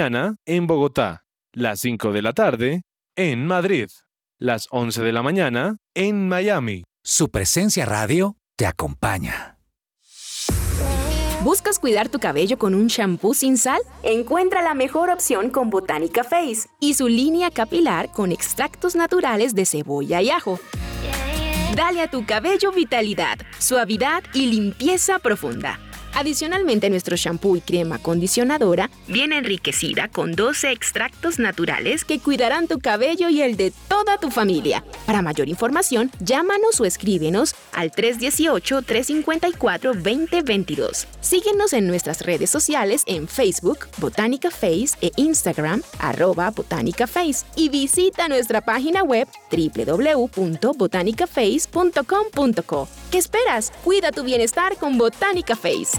mañana en Bogotá, las 5 de la tarde en Madrid, las 11 de la mañana en Miami. Su presencia radio te acompaña. ¿Buscas cuidar tu cabello con un shampoo sin sal? Encuentra la mejor opción con Botánica Face y su línea capilar con extractos naturales de cebolla y ajo. Dale a tu cabello vitalidad, suavidad y limpieza profunda. Adicionalmente, nuestro shampoo y crema acondicionadora viene enriquecida con 12 extractos naturales que cuidarán tu cabello y el de toda tu familia. Para mayor información, llámanos o escríbenos al 318-354-2022. Síguenos en nuestras redes sociales en Facebook, Botánica Face e Instagram, arroba Botánica Face. Y visita nuestra página web www.botanicaface.com.co. ¿Qué esperas? Cuida tu bienestar con Botánica Face.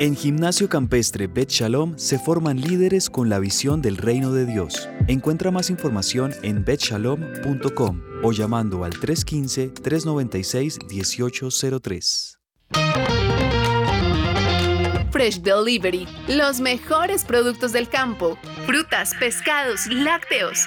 En Gimnasio Campestre Bet Shalom se forman líderes con la visión del reino de Dios. Encuentra más información en betshalom.com o llamando al 315-396-1803. Fresh Delivery, los mejores productos del campo, frutas, pescados, lácteos.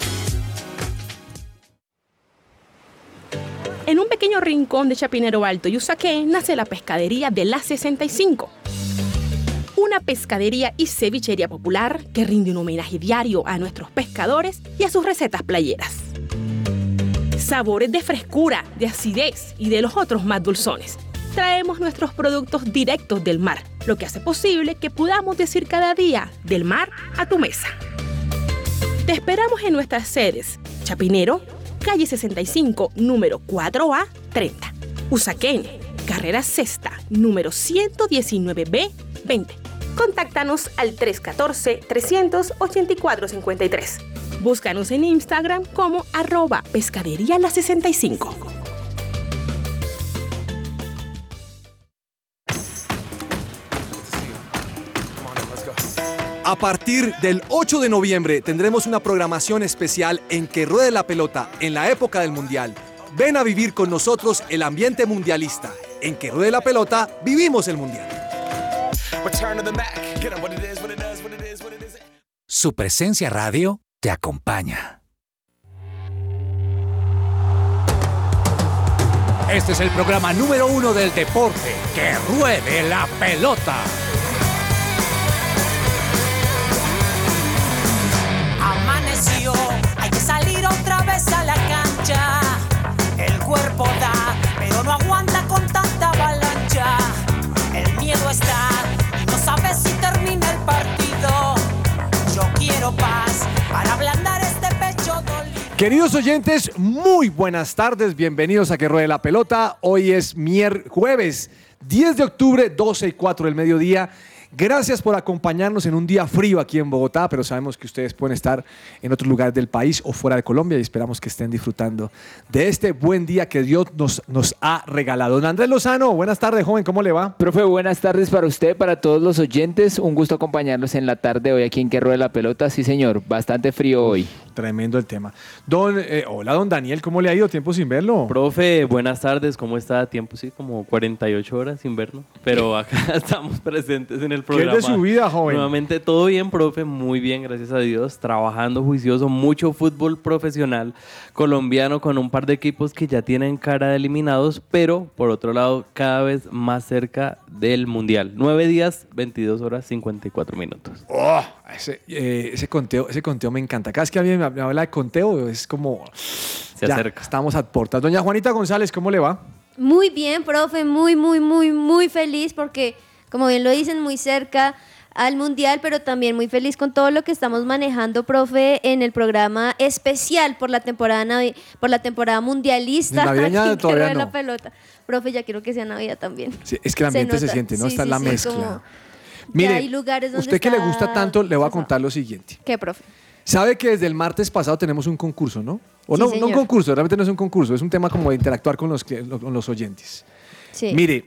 En un pequeño rincón de Chapinero Alto y Usaquén nace la pescadería de la 65. Una pescadería y cevichería popular que rinde un homenaje diario a nuestros pescadores y a sus recetas playeras. Sabores de frescura, de acidez y de los otros más dulzones. Traemos nuestros productos directos del mar, lo que hace posible que podamos decir cada día del mar a tu mesa. Te esperamos en nuestras sedes, Chapinero, calle 65, número 4A 30. Usaquén, carrera sexta, número 119B 20. Contáctanos al 314-384-53. Búscanos en Instagram como arroba pescadería la 65. A partir del 8 de noviembre tendremos una programación especial en que ruede la pelota en la época del Mundial. Ven a vivir con nosotros el ambiente mundialista. En que ruede la pelota, vivimos el Mundial. Su presencia radio te acompaña. Este es el programa número uno del deporte. Que ruede la pelota. Miedo no sabes si termina el partido. Yo quiero paz para ablandar este pecho dolido. Queridos oyentes, muy buenas tardes, bienvenidos a Que Ruede la Pelota. Hoy es mier jueves 10 de octubre, 12 y 4 del mediodía. Gracias por acompañarnos en un día frío aquí en Bogotá, pero sabemos que ustedes pueden estar en otros lugares del país o fuera de Colombia y esperamos que estén disfrutando de este buen día que Dios nos, nos ha regalado. Don Andrés Lozano, buenas tardes, joven, ¿cómo le va? Profe, buenas tardes para usted, para todos los oyentes. Un gusto acompañarlos en la tarde hoy aquí en Que Rueda la Pelota. Sí, señor, bastante frío hoy. tremendo el tema. Don, eh, hola, don Daniel, ¿cómo le ha ido? Tiempo sin verlo. Profe, buenas tardes, ¿cómo está? Tiempo, sí, como 48 horas sin verlo, pero acá estamos presentes en el ¿Qué es programa. de su vida, joven? Nuevamente, todo bien, profe, muy bien, gracias a Dios, trabajando juicioso, mucho fútbol profesional colombiano con un par de equipos que ya tienen cara de eliminados, pero por otro lado, cada vez más cerca del Mundial. 9 días, 22 horas, 54 minutos. Oh, ese, eh, ese conteo, ese conteo me encanta. Cada vez que alguien me, me habla de conteo, es como. Se ya, acerca. Estamos a puertas. Doña Juanita González, ¿cómo le va? Muy bien, profe, muy, muy, muy, muy feliz porque, como bien lo dicen, muy cerca al mundial, pero también muy feliz con todo lo que estamos manejando, profe, en el programa especial por la temporada por la temporada mundialista. Navideña todavía no. la pelota. Profe, ya quiero que sea Navidad también. Sí, es que el ambiente se, siente, ¿no? Sí, Está sí, la mezcla. como- Mire, hay lugares donde usted que le gusta tanto, le voy a contar lo siguiente. ¿Qué, profe? Sabe que desde el martes pasado tenemos un concurso, ¿no? O no, no un concurso, realmente no es un concurso, es un tema como de interactuar con los, con los oyentes. Sí. Mire,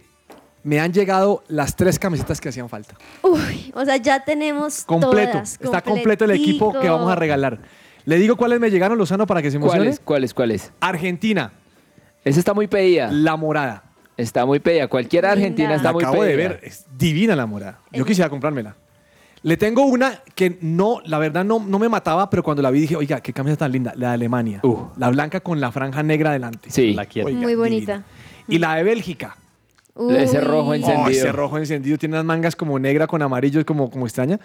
me han llegado las tres camisetas que hacían falta. Uy, o sea, ya tenemos Completo. todas, Está completo el equipo que vamos a regalar. Le digo cuáles me llegaron, Lozano, para que se emocione. ¿Cuáles? ¿Cuáles? ¿Cuáles? Argentina. Esa está muy pedida. La morada. Está muy pedida. Cualquier argentina está La muy acabo pedida. de ver, es divina la morada. Yo quisiera comprármela. Le tengo una que no, la verdad no, no me mataba, pero cuando la vi dije, oiga, qué camisa tan linda, la de Alemania. Uh. La blanca con la franja negra adelante. Sí. La quiero. Oiga, Muy bonita. divina. Y la de Bélgica. Ese rojo Uy. encendido. Oh, ese rojo encendido tiene unas mangas como negra con amarillo, como, como extraña.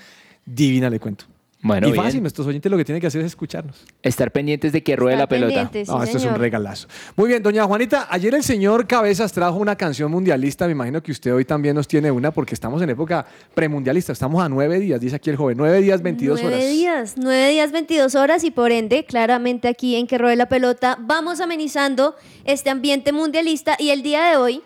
Divina, le cuento. Bueno, y bien. fácil, nuestros oyentes lo que tienen que hacer es escucharnos. Estar pendientes de que ruede la pelota. pendientes, sí, No, esto es un regalazo. Muy bien, doña Juanita, ayer el señor Cabezas trajo una canción mundialista. Me imagino que usted hoy también nos tiene una porque estamos en época premundialista. Estamos a nueve días, dice aquí el joven. Nueve días, 22 nueve horas. días, nueve días, 22 horas y por ende, claramente aquí en Que Rode la Pelota, vamos amenizando este ambiente mundialista y el día de hoy,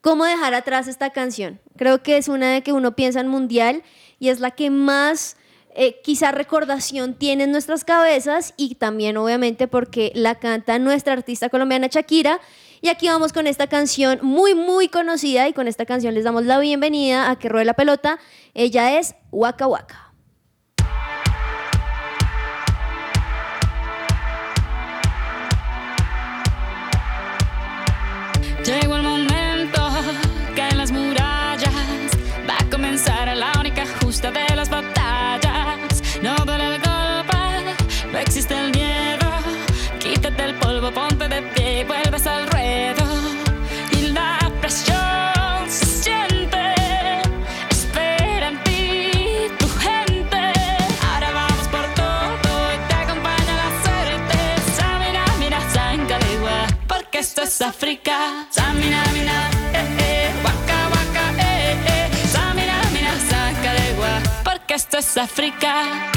¿cómo dejar atrás esta canción? Creo que es una de que uno piensa en mundial y es la que más eh, quizá recordación tiene en nuestras cabezas y también obviamente porque la canta nuestra artista colombiana Shakira. Y aquí vamos con esta canción muy, muy conocida y con esta canción les damos la bienvenida a Que Ruede la Pelota. Ella es Waka Waka. Polvo, ponte de pie y vuelves al ruedo. Y la presión se siente, espera en ti tu gente. Ahora vamos por todo y te acompaña la suerte. Samina, mira, Sangalegua, porque esto es África. Samina, mina, eh, eh, waka, waka, eh, eh. Samina, mina, Sangalegua, porque esto es África.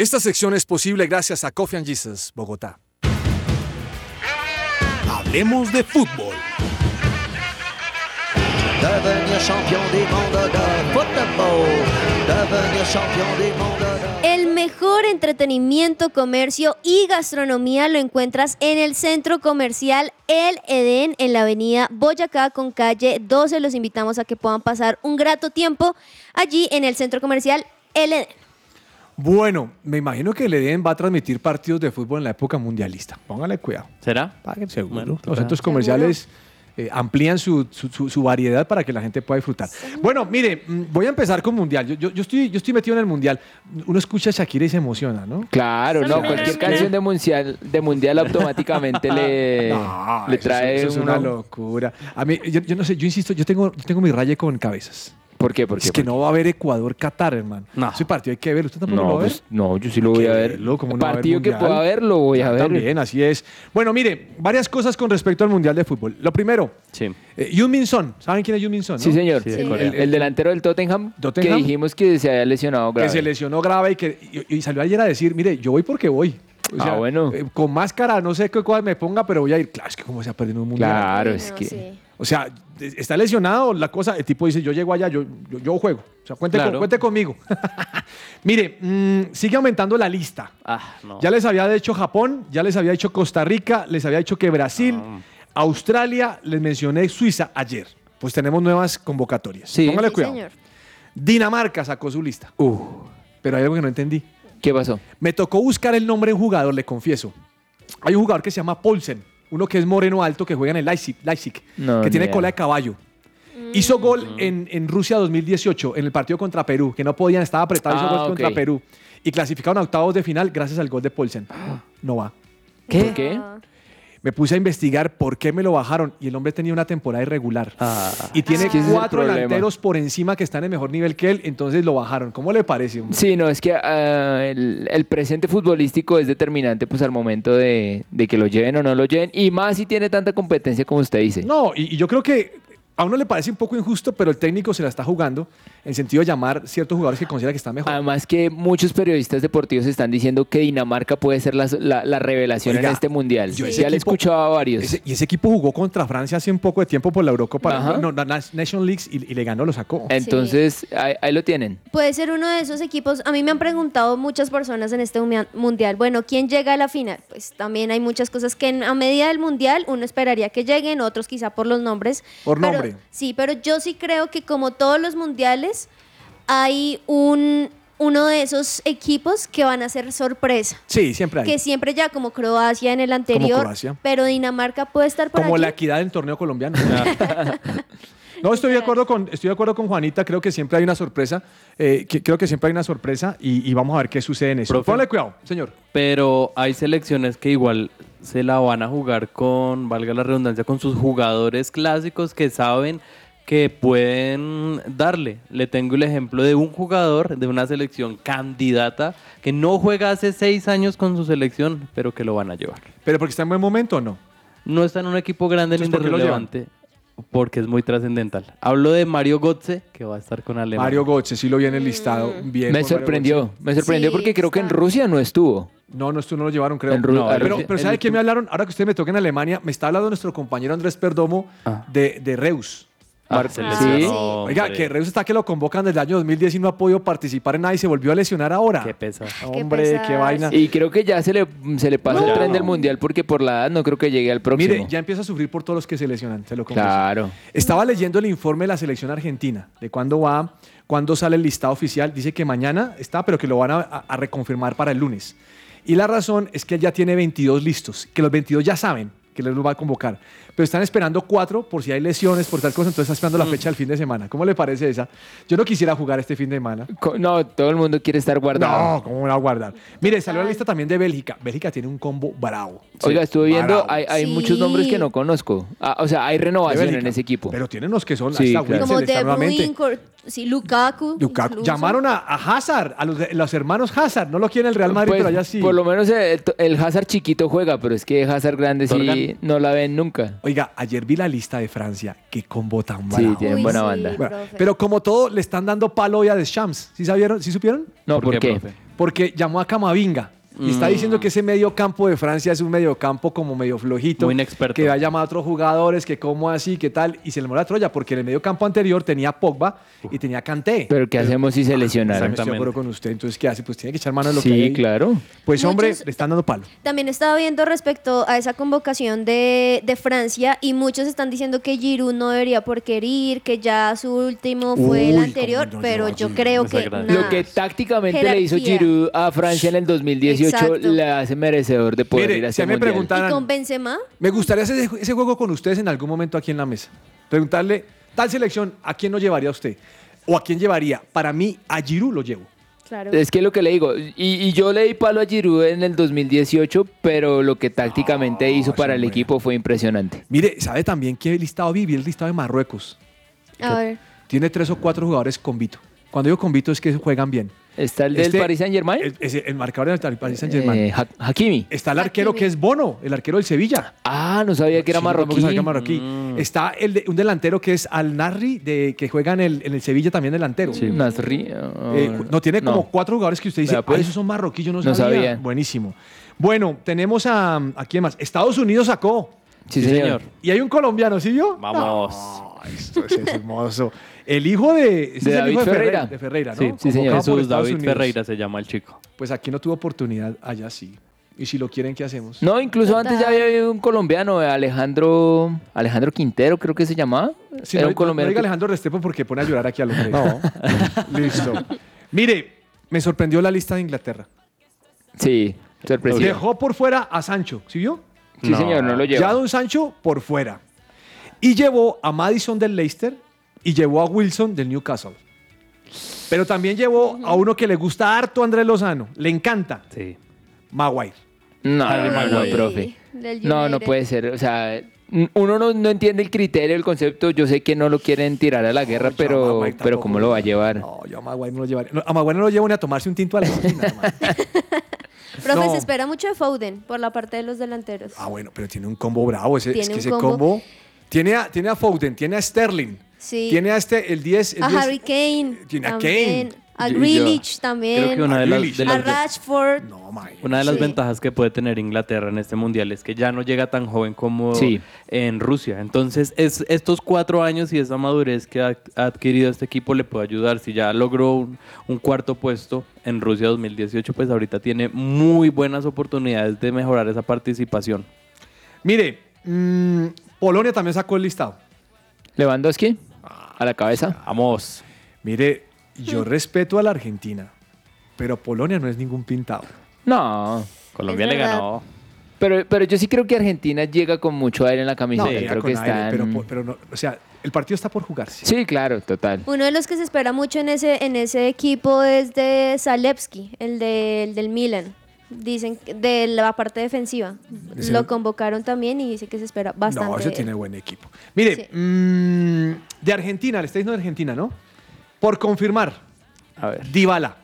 Esta sección es posible gracias a Coffee and Jesus, Bogotá. Hablemos de fútbol. El mejor entretenimiento, comercio y gastronomía lo encuentras en el centro comercial El Edén en la avenida Boyacá con calle 12. Los invitamos a que puedan pasar un grato tiempo allí en el centro comercial El Edén. Bueno, me imagino que el va a transmitir partidos de fútbol en la época mundialista. Póngale cuidado. ¿Será? Seguro. Bueno, Los centros comerciales eh, amplían su, su- su- su variedad para que la gente pueda disfrutar. Bueno, mire, mm, voy a empezar con Mundial. Yo, yo- yo estoy, yo estoy metido en el Mundial. Uno escucha a Shakira y se emociona, ¿no? Claro, no, cualquier canción de mundial, de mundial automáticamente le, No, le eso es- trae eso es una locura. A mí, yo, yo no sé, yo insisto, yo tengo, yo tengo mi raye con cabezas. ¿Por qué? ¿Por qué? Es que ¿Por no va a haber Ecuador-Qatar, hermano. No. Ese partido hay que verlo. ¿Usted tampoco lo No, va a ver? pues, no, yo sí lo voy a que ver. verlo, ¿cómo no va a haber Partido que pueda ver, lo voy a ver. También, así es. Bueno, mire, varias cosas con respecto al Mundial de Fútbol. Lo primero, Sí. eh, Yoon Min Son. ¿Saben quién es Yoon Min Son? no? Sí, señor. Sí, el, delantero del Tottenham, Tottenham. que dijimos que se había lesionado Que grave. se lesionó grave y, que, y, y salió ayer a decir, mire, yo voy porque voy. O sea, Ah, bueno. eh, con máscara, no sé qué cosa me ponga, pero voy a ir. Claro, es que como se ha perdido un mundial. Claro, es que. O sea, está lesionado la cosa. El tipo dice, yo llego allá, yo, yo, yo juego. O sea, cuente, Claro. con- cuente conmigo. Mire, mm, sigue aumentando la lista. Ah, no. Ya les había dicho Japón, ya les había dicho Costa Rica, les había dicho que Brasil, Australia, les mencioné Suiza ayer. Pues tenemos nuevas convocatorias. Sí. Póngale Sí, cuidado. señor. Dinamarca sacó su lista. Pero hay algo que no entendí. ¿Qué pasó? Me tocó buscar el nombre de un jugador, le confieso. Hay un jugador que se llama Paulsen, uno que es moreno alto, que juega en el Leipzig, Leipzig, No, que tiene idea. cola de caballo. Hizo gol en, en Rusia 2018, en el partido contra Perú, que no podían, estaba apretado, hizo Ah, gol contra Perú. Y clasificaron a octavos de final gracias al gol de Paulsen. No va. ¿Qué? ¿Por qué? Me puse a investigar por qué me lo bajaron y el hombre tenía una temporada irregular. y tiene Es que cuatro delanteros por encima que están en mejor nivel que él, entonces lo bajaron. ¿Cómo le parece? hombre? Sí, no, es que ah, el, el presente futbolístico es determinante pues al momento de, de que lo lleven o no lo lleven, y más si tiene tanta competencia como usted dice. No, y, y yo creo que a uno le parece un poco injusto, pero el técnico se la está jugando en sentido de llamar ciertos jugadores que considera que están mejor. Además que muchos periodistas deportivos están diciendo que Dinamarca puede ser la, la- la revelación Oiga, en este mundial. yo Ya le he escuchado a varios. Ese- y ese equipo jugó contra Francia hace un poco de tiempo por la Eurocopa, no, no, na- Nation Leagues y, y le ganó, lo sacó. Entonces, ahí, ahí lo tienen. Puede ser uno de esos equipos. A mí me han preguntado muchas personas en este mundial, bueno, ¿quién llega a la final? Pues también hay muchas cosas que en- a medida del mundial uno esperaría que lleguen, otros quizá por los nombres. Por Pero- nombre. Sí, pero yo sí creo que como todos los mundiales, hay un uno de esos equipos que van a ser sorpresa. Sí, siempre hay. Que siempre ya como Croacia en el anterior, Croacia. pero Dinamarca puede estar por Como allí. la equidad del torneo colombiano. No, estoy de acuerdo con, estoy de acuerdo con Juanita, creo que siempre hay una sorpresa, eh, que- creo que siempre hay una sorpresa y, y vamos a ver qué sucede en eso. Profe. Ponle cuidado, señor. Pero hay selecciones que igual se la van a jugar con, valga la redundancia, con sus jugadores clásicos que saben que pueden darle. Le tengo el ejemplo de un jugador de una selección candidata que no juega hace seis años con su selección, pero que lo van a llevar. ¿Pero porque está en buen momento o no? No está en un equipo grande ni Entonces, ¿por qué lo relevante. Porque es muy trascendental. Hablo de Mario Götze, que va a estar con Alemania. Mario Götze, sí lo vi en el listado. Bien Me sorprendió, me sorprendió porque creo que en Rusia no estuvo. No, no, esto no lo llevaron, creo. En Ru- No, a pero, pero ¿sabe quién me hablaron? Ahora que usted me toca en Alemania, me está hablando nuestro compañero Andrés Perdomo de, de Reus. Ah, sí. Oiga, hombre. que Reus está que lo convocan desde el año 2010 y no ha podido participar en nada y se volvió a lesionar ahora. Qué pesa. Hombre, qué, pesar. vaina. Y creo que ya se le, se le pasa No. el tren del mundial porque por la edad no creo que llegue al próximo. Mire, ya empieza a sufrir por todos los que se lesionan, se lo confieso. Claro. Estaba leyendo el informe de la selección argentina, de cuándo va, cuándo sale el listado oficial. Dice que mañana está, pero que lo van a reconfirmar para el lunes. Y la razón es que él ya tiene 22 listos, que los 22 ya saben que les los va a convocar. Pero están esperando cuatro por si hay lesiones, por tal cosa, entonces está esperando la Mm. fecha del fin de semana. ¿Cómo le parece esa? Yo no quisiera jugar este fin de semana. Co- No, todo el mundo quiere estar guardado. No, ¿cómo me va a guardar? Mire, salió la lista también de Bélgica. Bélgica tiene un combo bravo. Oiga, estuve viendo, Bravo. hay, hay Sí. muchos nombres que no conozco. Ah, o sea, hay renovación Bélgica. en ese equipo. Pero tienen los que son Sí, hasta claro. Como está De nuevamente. Bruyne, sí, Lukaku. Lukaku. incluso. Llamaron a, a Hazard, a los, de- los hermanos Hazard. No lo quiere el Real Madrid, Pues, pero allá sí. Por lo menos el, el Hazard chiquito juega, pero es que Hazard grande sí Torgan. no la ven nunca. Oiga, ayer vi la lista de Francia. Qué combo tan Sí, bravo. tienen Uy, buena sí, banda. Bueno, pero como todo, le están dando palo hoy a Deschamps. ¿Sí sabieron? ¿Sí supieron? No, ¿por, qué? profe? Porque llamó a Camavinga. Y está Mm. diciendo que ese medio campo de Francia es un medio campo como medio flojito. Muy inexperto. Que va a llamar a otros jugadores, que cómo así, qué tal. Y se le mola la Troya, porque en el medio campo anterior tenía Pogba y tenía Kanté. Pero ¿qué hacemos si se Estoy de acuerdo con usted. Entonces, ¿qué hace? Pues tiene que echar mano de lo que hay Sí, claro. Pues hombre, Muchos- le están dando palo. También estaba viendo respecto a esa convocación de, de Francia y muchos están diciendo que Giroud no debería por querer ir, que ya su último fue el anterior, no pero yo creo que nada. Lo que tácticamente le hizo. Giroud a Francia en el 2018 Exacto. le hace merecedor de poder Mire, ir a si ese a mí me mundial. preguntan- ¿Y con Benzema? Me gustaría hacer ese, ese juego con ustedes en algún momento aquí en la mesa. Preguntarle, tal selección, ¿a quién lo llevaría usted? ¿O a quién llevaría? Para mí, a Giroud lo llevo. Claro. Es que lo que le digo, y, y yo le di palo a Giroud en el 2018, pero lo que tácticamente hizo para el equipo fue impresionante. Mire, ¿sabe también qué listado vi? Vi el listado de Marruecos. A ver. Tiene tres o cuatro jugadores con Vito. Cuando digo con Vito es que juegan bien. Está el del Este- Paris Saint Germain. El, marcador del Paris Saint Germain. Eh, Ha- Hakimi. Está el arquero que es Bono, el arquero del Sevilla. Ah, no sabía que era Sí, marroquí. sabía que era marroquí. Está el de- un delantero que es Al Narri, de, que juega en el, en el Sevilla también delantero. Sí, Nasri. ah, Eh, no, tiene como no. cuatro jugadores que usted dice, pues. "Ah, esos son marroquíes, yo no, No sabía. sabía. Buenísimo. Bueno, tenemos a, ¿a quién más? Estados Unidos sacó. Sí, señor. Y hay un colombiano, ¿sí vio? Vamos. No, esto es hermoso. El hijo de, David hijo de Ferreira. De Ferreira, ¿no? Sí, Sí, señor. Jesús David Unidos. Ferreira se llama el chico. Pues aquí no tuvo oportunidad, allá sí. Y si lo quieren, ¿qué hacemos? No, incluso antes ya había habido un colombiano, eh, Alejandro Alejandro Quintero, creo que se llamaba. Era no, un no colombiano. diga que- Alejandro Restrepo porque pone a llorar aquí al hombre. No. Listo. Mire, me sorprendió la lista de Inglaterra. Sí, sorpresivo. Dejó por fuera a Sancho, ¿sí vio? Sí, señor, no lo lleva. Ya Don Sancho por fuera. Y llevó a Madison del Leicester y llevó a Wilson del Newcastle. Pero también llevó a uno que le gusta harto a Andrés Lozano. Le encanta. Sí. Maguire. No, Harry no, no, profe. No, no puede ser. O sea, uno no, no entiende el criterio, el concepto. Yo sé que no lo quieren tirar a la guerra, pero, pero tampoco. ¿cómo lo va a llevar? No, yo a Maguire no lo llevaré. No, a Maguire no lo llevo ni a tomarse un tinto a la esquina. Profe, No. se espera mucho de Foden por la parte de los delanteros. Ah, bueno, pero tiene un combo bravo. Ese, es Tiene que un ese combo. combo. Tiene a, tiene a Foden, tiene a Sterling. Sí. Tiene a este, el 10. El a 10 Harry Kane. Tiene a también, Kane. A yo Grealish también. Creo que una de las, de a las- Rashford. una de las Sí. ventajas que puede tener Inglaterra en este mundial es que ya no llega tan joven como Sí. en Rusia. Entonces, es, estos cuatro años y esa madurez que ha, ha adquirido este equipo le puede ayudar. Si ya logró un, un cuarto puesto en Rusia 2018, pues ahorita tiene muy buenas oportunidades de mejorar esa participación. Mire, mm, Polonia también sacó el listado. Lewandowski, a la cabeza. Vamos. Mire, yo respeto a la Argentina, pero Polonia no es ningún pintado. No. Colombia le verdad. ganó. Pero, pero yo sí creo que Argentina llega con mucho aire en la camiseta. llega creo que aire, están... pero, pero no, o sea, el partido está por jugarse. Sí, claro, total. Uno de los que se espera mucho en ese, en ese equipo es de Zalewski, el, de- el del Milan. Dicen que- de la parte defensiva. Lo convocaron también y dice que se espera bastante. No, él. tiene buen equipo. Mire, Sí. mm, de Argentina, le está diciendo de Argentina, ¿no? Por confirmar, A ver. Dybala.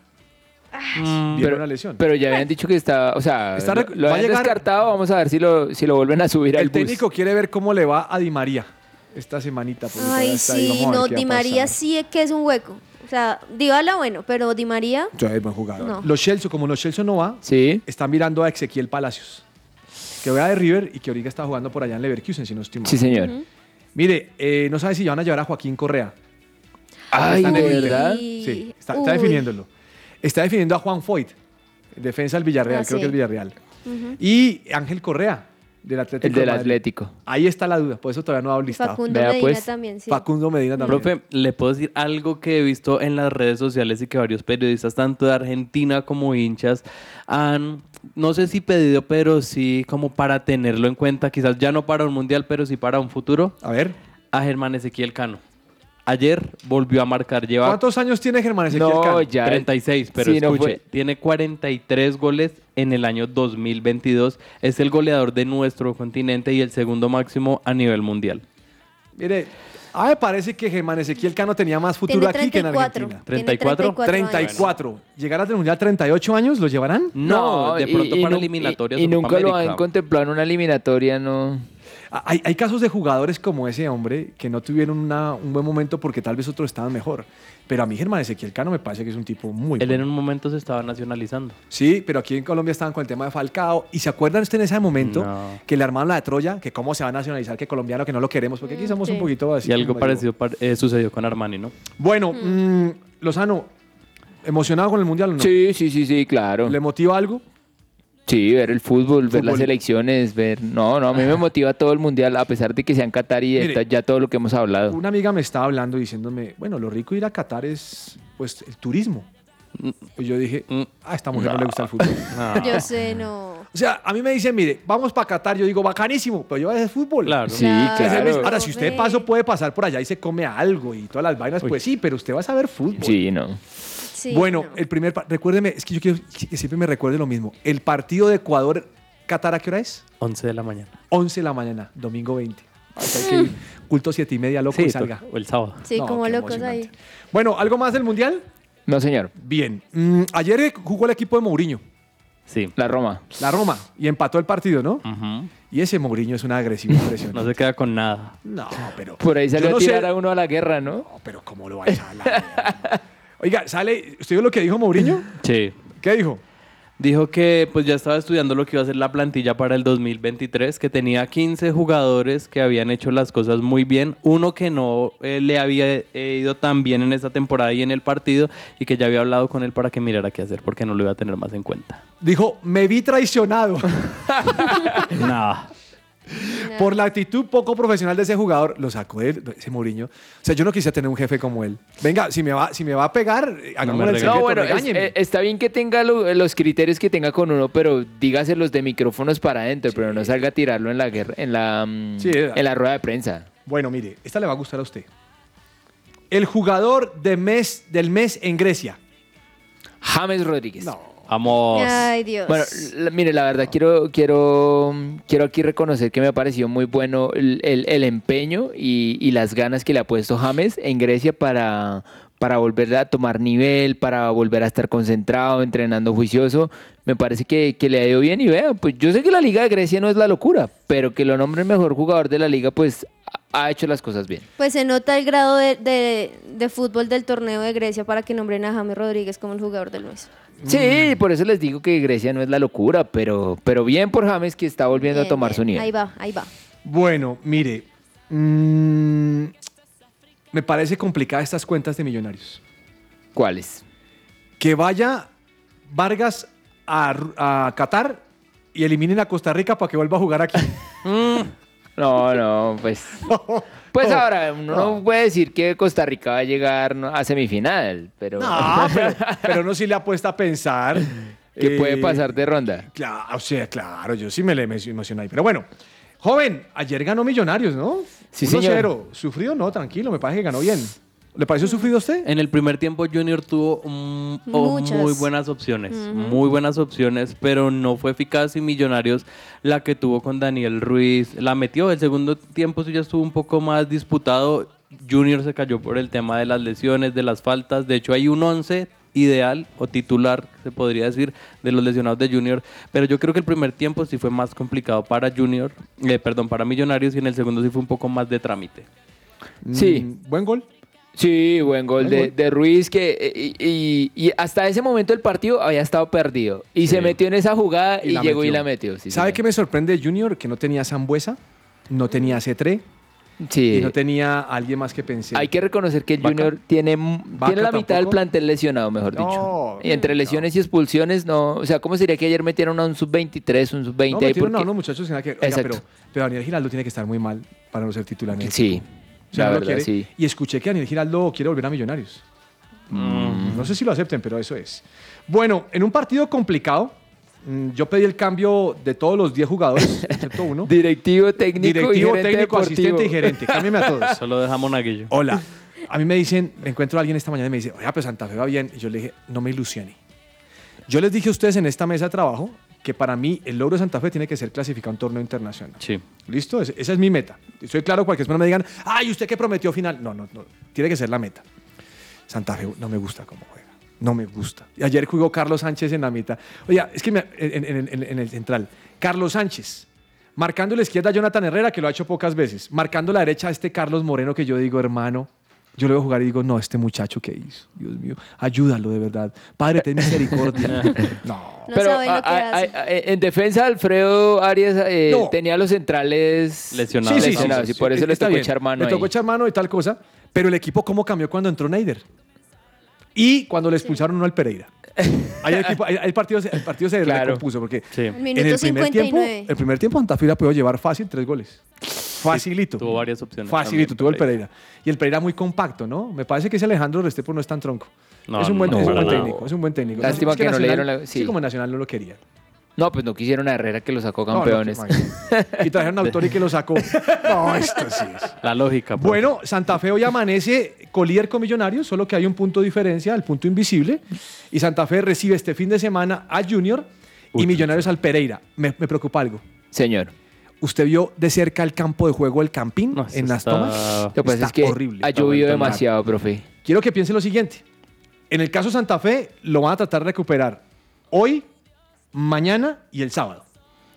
Mm, pero, una lesión. pero ya habían dicho que está, o sea, Está lo, habían llegar- descartado, vamos a ver si lo, si lo vuelven a subir al El bus. técnico quiere ver cómo le va a Di María esta semanita. todavía Ay, sí, no, Di María sí que es un hueco. O sea, Dybala bueno, pero Di María Sí, es buen jugador. No. Los Chelsea, como los Chelsea no va, Sí. están mirando a Ezequiel Palacios, que vea de River y que ahorita está jugando por allá en Leverkusen, si no estoy mal. Sí, señor. Mire, eh, no sabe si ya van a llevar a Joaquín Correa. Ay, Está en el ¿de Inter. verdad? Sí, está, está Uy. definiéndolo. Está definiendo a Juan Foyt, defensa del Villarreal, Ah, creo sí. que el Villarreal. Y Ángel Correa, del Atlético. El del de. Atlético. Ahí está la duda, por eso todavía no ha dado listado. Facundo Vea, Medina pues, también, sí. Facundo Medina también. Profe, le puedo decir algo que he visto en las redes sociales y que varios periodistas, tanto de Argentina como hinchas, han, no sé si pedido, pero sí como para tenerlo en cuenta, quizás ya no para un mundial, pero sí para un futuro, A ver, a Germán Ezequiel Cano. Ayer volvió a marcar, lleva ¿cuántos años tiene Germán Ezequiel No, Cano? ya. 36, pero Sí, no escuche, fue. tiene 43 goles en el año 2022. Es el goleador de nuestro continente y el segundo máximo a nivel mundial. Mire, a mí me parece que Germán Ezequiel Cano tenía más futuro aquí que en 34. Argentina. Tiene 34. 34 años. 34. ¿Llegar al mundial 38 años? ¿Lo llevarán? No, de y- pronto y para nu- eliminatorias Y, y nunca lo han contemplado en una eliminatoria, no. Ah, Hay, hay casos de jugadores como ese hombre que no tuvieron una- un buen momento porque tal vez otros estaban mejor. Pero a mí Germán Ezequiel Cano me parece que es un tipo muy Él bueno. en un momento se estaba nacionalizando. Sí, pero aquí en Colombia estaban con el tema de Falcao. ¿Y se acuerdan ustedes en ese momento No. que le armaron la de Troya? Que cómo se va a nacionalizar que colombiano, que no lo queremos, porque aquí Mm, somos sí. un poquito así. y algo como parecido par- eh, sucedió con Armani, ¿no? Bueno, mm, Lozano, ¿emocionado con el Mundial o no? Sí, sí, sí, sí, claro. ¿Le motiva algo? Sí, ver el fútbol, ver las elecciones, ver... No, no, a mí me motiva todo el mundial, a pesar de que sea en Qatar y Mire, ya todo lo que hemos hablado. Una amiga me estaba hablando diciéndome, bueno, lo rico de ir a Qatar es pues el turismo. Y yo dije, ah, a esta mujer no, le gusta el fútbol. Yo sé, no. O sea, a mí me dicen, mire, vamos para Qatar. Yo digo, bacanísimo, pero yo voy a hacer fútbol. Claro. Sí, claro. Ahora, si usted de paso puede pasar por allá y se come algo y todas las vainas, pues sí, pero usted va a saber fútbol. Sí, no. Sí, bueno, no. el primer, recuérdeme, es que yo quiero que siempre me recuerde lo mismo. El partido de Ecuador-Qatar, ¿a qué hora es? 11 de la mañana. 11 de la mañana, domingo 20. O sea, hay que ir culto siete y media, loco, y Sí, salga. o el sábado. Sí, No, como locos ahí. Bueno, ¿algo más del Mundial? No, señor. Bien. Mm, ayer jugó el equipo de Mourinho, Sí. La Roma. la Roma, y empató el partido, ¿no? Y ese Mourinho es una agresiva impresión. No se queda con nada. No, pero. Por ahí salió no a tirar sé- a uno a la guerra, ¿no? No, pero ¿cómo lo va a echar a la mierda? Oiga, sale. ¿Usted vio lo que dijo Mourinho? Sí. ¿Qué dijo? Dijo que pues ya estaba estudiando lo que iba a ser la plantilla para el 2023, que tenía 15 jugadores que habían hecho las cosas muy bien, uno que no eh, le había eh, ido tan bien en esta temporada y en el partido y que ya había hablado con él para que mirara qué hacer porque no lo iba a tener más en cuenta. Dijo, me vi traicionado no. Por la actitud poco profesional de ese jugador. Lo sacó de de ese Mourinho. O sea, yo no quisiera tener un jefe como él. Venga, si me va, si me va a pegar, eh, hagámosle el. No, bueno, es- eh, está bien que tenga lo- los criterios que tenga con uno, pero dígaselos de micrófonos para adentro, pero no salga a tirarlo en la guerra, en la, mm, Sí, eh. en la rueda de prensa. Bueno, mire, esta le va a gustar a usted. El jugador de mes, del mes en Grecia. James Rodríguez. Vamos. Ay, Dios. Bueno, mire, la verdad quiero, quiero, quiero aquí reconocer que me ha parecido muy bueno el, el- el empeño y, y las ganas que le ha puesto James en Grecia para, para volver a tomar nivel, para volver a estar concentrado, entrenando juicioso. Me parece que, que le ha ido bien y vea, pues yo sé que la Liga de Grecia no es la locura, pero que lo nombre mejor jugador de la liga, pues ha- hecho las cosas bien. Pues se nota el grado de, de- de fútbol del torneo de Grecia para que nombren a James Rodríguez como el jugador del mes. Sí, por eso les digo que Grecia no es la locura, pero, pero bien por James que está volviendo a tomar bien. su nivel. Ahí va, ahí va. Bueno, mire. mm, me parece complicada estas cuentas de millonarios. ¿Cuáles? Que vaya Vargas a, Qatar y eliminen a Costa Rica para que vuelva a jugar aquí. No, no, pues. Pues No, ahora, uno no puede decir que Costa Rica va a llegar a semifinal, pero. No, pero, pero uno sí le apuesta a pensar. que eh, puede pasar de ronda. Claro, o sea, claro, yo sí me le emocioné ahí. Pero bueno, joven, ayer ganó Millonarios, ¿no? Sí, 1-0. señor. ¿Sufrido? No, tranquilo, me parece que ganó bien. ¿Le pareció sufrido a usted? En el primer tiempo Junior tuvo mm, oh, muy buenas opciones, muy buenas opciones, pero no fue eficaz y Millonarios la que tuvo con Daniel Ruiz la metió. El segundo tiempo sí ya estuvo un poco más disputado. Junior se cayó por el tema de las lesiones, de las faltas. De hecho hay un 11 ideal o titular, se podría decir, de los lesionados de Junior. Pero yo creo que el primer tiempo sí fue más complicado para Junior, eh, perdón, para Millonarios y en el segundo sí fue un poco más de trámite. Sí. Mm, Buen gol. Sí, buen gol Buen de, gol. de Ruiz que eh, y, y- y hasta ese momento del partido había estado perdido y se metió en esa jugada y, llegó y la metió. sí, ¿Sabe señor. qué me sorprende de Junior? Que no tenía Zambuesa, no tenía Cetré Sí. y no tenía a alguien más que pensé. Hay que reconocer que el Vaca. Junior tiene, tiene la mitad del plantel lesionado, mejor No, dicho. Y entre lesiones y expulsiones, no. O sea, ¿cómo sería que ayer metieron a un sub-23, un sub-20? no, metieron a Porque- unos muchachos que Oiga, Exacto. pero, pero Daniel Giraldo tiene que estar muy mal para no ser titular. en el Sí. O sea, la verdad, quiere. sí. Y escuché que Daniel Giraldo quiere volver a Millonarios. Mm. No sé si lo acepten, pero eso es. Bueno, en un partido complicado, yo pedí el cambio de todos los 10 jugadores, excepto uno. Directivo, técnico Directivo, técnico, deportivo. asistente y gerente. Cámbiame a todos. Solo dejamos Monaguillo. Hola. A mí me dicen, me encuentro a alguien esta mañana y me dice, oye, pues Santa Fe va bien. Y yo le dije, no me ilusione. Yo les dije a ustedes en esta mesa de trabajo que para mí el logro de Santa Fe tiene que ser clasificar a un torneo internacional. Sí. ¿Listo? Esa es mi meta. Estoy claro, cualquier persona me digan, ay, ¿usted qué prometió final? No, no, no. Tiene que ser la meta. Santa Fe no me gusta cómo juega. No me gusta. Y ayer jugó Carlos Sánchez en la mitad. Oye, es que me- en, en- en- en el central. Carlos Sánchez. Marcando la izquierda a Jonathan Herrera, que lo ha hecho pocas veces. Marcando la derecha a este Carlos Moreno, que yo digo, hermano. Yo lo veo jugar y digo, no, este muchacho que hizo. Dios mío, ayúdalo de verdad. Padre, ten misericordia. no. No Pero a- a- a- en defensa, Alfredo Arias eh, No. tenía los centrales Lesionados. Sí, sí, lesionados, sí, y sí. por eso le tocó echar mano Le tocó echar mano y tal cosa. Pero el equipo, ¿cómo cambió cuando entró Neider? Y cuando le expulsaron uno al Pereira. Ahí el, equipo- ahí el partido, se- el partido se Claro. recompuso porque Sí. El en minuto el primer tiempo, 59. el primer tiempo Santa Fe hubiera podido llevar fácil tres goles. Facilito. Tuvo varias opciones. Facilito, también, tuvo el Pereira. Y el Pereira muy compacto, ¿no? Me parece que ese Alejandro Restrepo no es tan tronco. No, es un buen, no, es un para buen nada. técnico, es un buen técnico. Lástima Es que no le dieron la- Sí, sí. como Nacional no lo quería. No, pues no quisieron a Herrera que lo sacó No, no, campeones. y trajeron a Autor y que lo sacó. No, esto sí es. La lógica. pues. Bueno, Santa Fe hoy amanece colíder con Millonarios, solo que hay un punto de diferencia, el punto invisible. Y Santa Fe recibe este fin de semana a Junior y Millonarios al Pereira. Me, me preocupa algo. Señor. ¿Usted vio de cerca el campo de juego del Campín No, en las está- tomas? Lo que pasa es que horrible. ha llovido demasiado, profe. Quiero que piense lo siguiente. En el caso de Santa Fe, lo van a tratar de recuperar hoy, mañana y el sábado.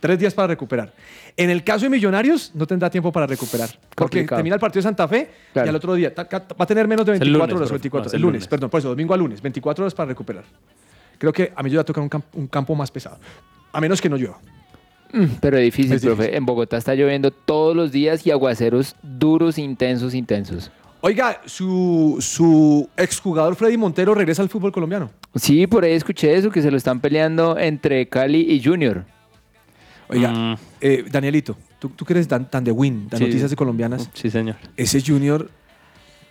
Tres días para recuperar. En el caso de Millonarios, no tendrá tiempo para recuperar. Porque Complicado. termina el partido de Santa Fe y al otro día ta- va a tener menos de Es el 24 lunes, horas. o profe. 24, No, es el el lunes, lunes. perdón, por eso, domingo a lunes. 24 horas para recuperar. Creo que a mí yo ya toca un, camp- un campo más pesado. A menos que no llueva. Mm, Pero es difícil, Es profe. En Bogotá está lloviendo todos los días y aguaceros duros, intensos, intensos. Oiga, su, su exjugador Freddy Montero regresa al fútbol colombiano. Sí, por ahí escuché eso, que se lo están peleando entre Cali y Junior. Oiga, eh, Danielito, tú, tú que eres tan, tan de win, de Sí. noticias de colombianas. Sí, señor. Ese Junior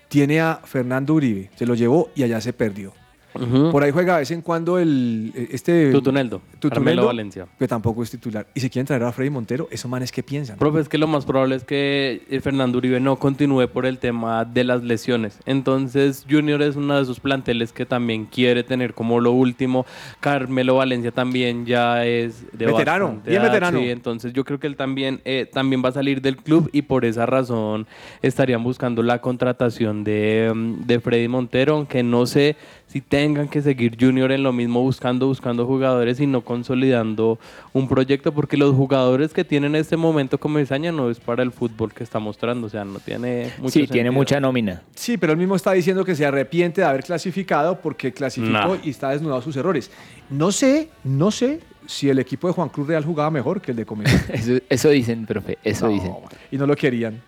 tiene a Fernando Uribe, se lo llevó y allá se perdió. Por ahí juega de vez en cuando el eh, este Tutuneldo, Tutuneldo, Carmelo Valencia. que tampoco es titular. Y se quieren traer a Freddy Montero, esos manes que piensan. Profe, es que lo más probable es que eh, Fernando Uribe no continúe por el tema de las lesiones. Entonces, Junior es uno de esos planteles que también quiere tener como lo último. Carmelo Valencia también ya es de Veterano, bien edad, veterano. sí, entonces, yo creo que él también, eh, también va a salir del club y por esa razón estarían buscando la contratación de, mm, de Freddy Montero, aunque no sé si tengan que seguir Junior en lo mismo buscando, buscando jugadores y no consolidando un proyecto, porque los jugadores que tienen en este momento como Izaña no es para el fútbol que está mostrando, o sea, no tiene mucho Sí, tiene mucha nómina. Sí, pero él mismo está diciendo que se arrepiente de haber clasificado porque clasificó Nah. y está desnudado sus errores. No sé, no sé si el equipo de Juan Cruz Real jugaba mejor que el de Comesaña. Eso, eso dicen, profe, eso No, dicen. y no lo querían.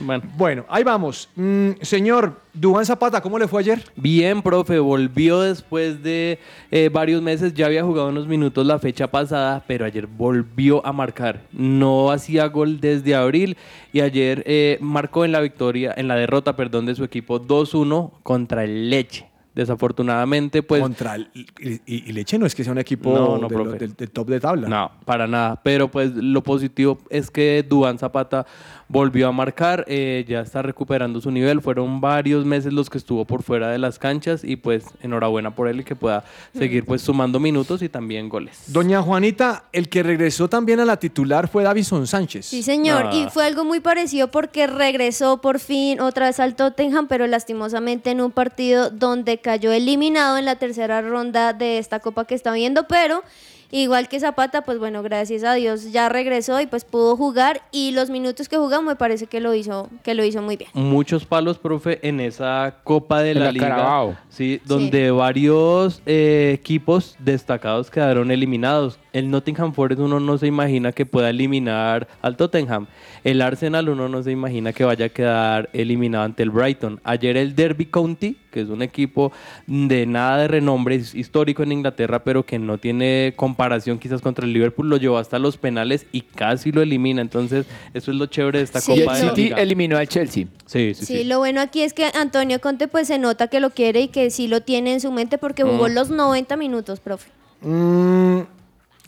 Bueno. Bueno, ahí vamos. Mm, señor Dubán Zapata, ¿cómo le fue ayer? Bien, profe, volvió después de eh, varios meses, ya había jugado unos minutos la fecha pasada, pero ayer volvió a marcar. No hacía gol desde abril y ayer eh, marcó en la victoria, en la derrota, perdón, de su equipo 2-1 contra el Leche. Desafortunadamente, pues... Contra el, y, y Leche no es que sea un equipo No, no, de lo- profe. del, del top de tabla. No, para nada. Pero pues lo positivo es que Dubán Zapata volvió a marcar, eh, ya está recuperando su nivel. Fueron varios meses los que estuvo por fuera de las canchas y pues enhorabuena por él y que pueda seguir pues sumando minutos y también goles. Doña Juanita, el que regresó también a la titular fue Davison Sánchez. Sí, señor. Y Ah. fue algo muy parecido porque regresó por fin otra vez al Tottenham, pero lastimosamente en un partido donde cayó eliminado en la tercera ronda de esta copa que está viendo, pero igual que Zapata, pues bueno, gracias a Dios ya regresó y pues pudo jugar y los minutos que jugó me parece que lo hizo que lo hizo muy bien. Muchos palos, profe, en esa Copa de En la, la Liga. Carabao. Sí, donde varios eh, equipos destacados quedaron eliminados. El Nottingham Forest uno no se imagina que pueda eliminar al Tottenham. El Arsenal uno no se imagina que vaya a quedar eliminado ante el Brighton. Ayer el Derby County, que es un equipo de nada de renombre, es histórico en Inglaterra, pero que no tiene comparación quizás contra el Liverpool, lo llevó hasta los penales y casi lo elimina. Entonces, eso es lo chévere de esta Sí, Y el Copa de la City Liga. eliminó al Chelsea. Sí, sí, Sí, sí. lo bueno aquí es que Antonio Conte pues se nota que lo quiere y que sí lo tiene en su mente porque jugó Mm. los 90 minutos, profe. Mm,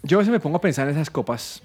yo a veces me pongo a pensar en esas copas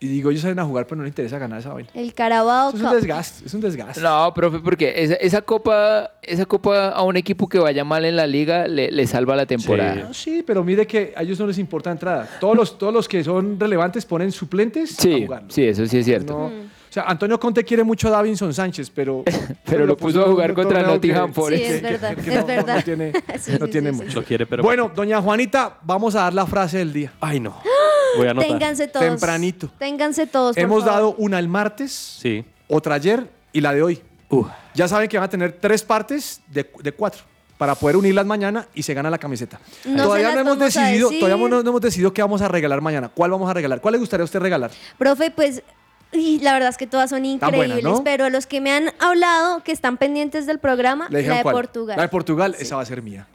y digo, ellos salen a jugar, pero no les interesa ganar esa vaina. El Carabao Eso es un Cup. desgaste, es un desgaste. No, profe, porque esa, esa copa, esa copa a un equipo que vaya mal en la liga le, le salva la temporada. No, sí, pero mire que a ellos no les importa entrada. Todos los, todos los que son relevantes ponen suplentes a Sí, jugar. sí, eso sí es cierto. No, O sea, Antonio Conte quiere mucho a Davinson Sánchez, pero... Pero lo puso a jugar en un contra torneo Nottingham que- Forest. Sí, es verdad, que es no- verdad. No tiene, Sí, no sí, tiene sí, sí. mucho. Lo quiere, pero... Bueno, doña Juanita, vamos a dar la frase del día. Ay, no. Voy a anotar. Ténganse todos. Tempranito. Ténganse todos. por Hemos favor. dado una el martes, Sí. otra ayer y la de hoy. Uh. Ya saben que van a tener tres partes de, de cuatro para poder unirlas mañana y se gana la camiseta. No todavía se no las hemos vamos a decidido, decir. todavía no, no hemos decidido qué vamos a regalar mañana. ¿Cuál vamos a regalar? ¿Cuál le gustaría a usted regalar? Profe, pues y la verdad es que todas son buenas, increíbles, ¿no? pero los que me han hablado, que están pendientes del programa, Le dijeron la de cuál. Portugal. La de Portugal, esa va a ser mía.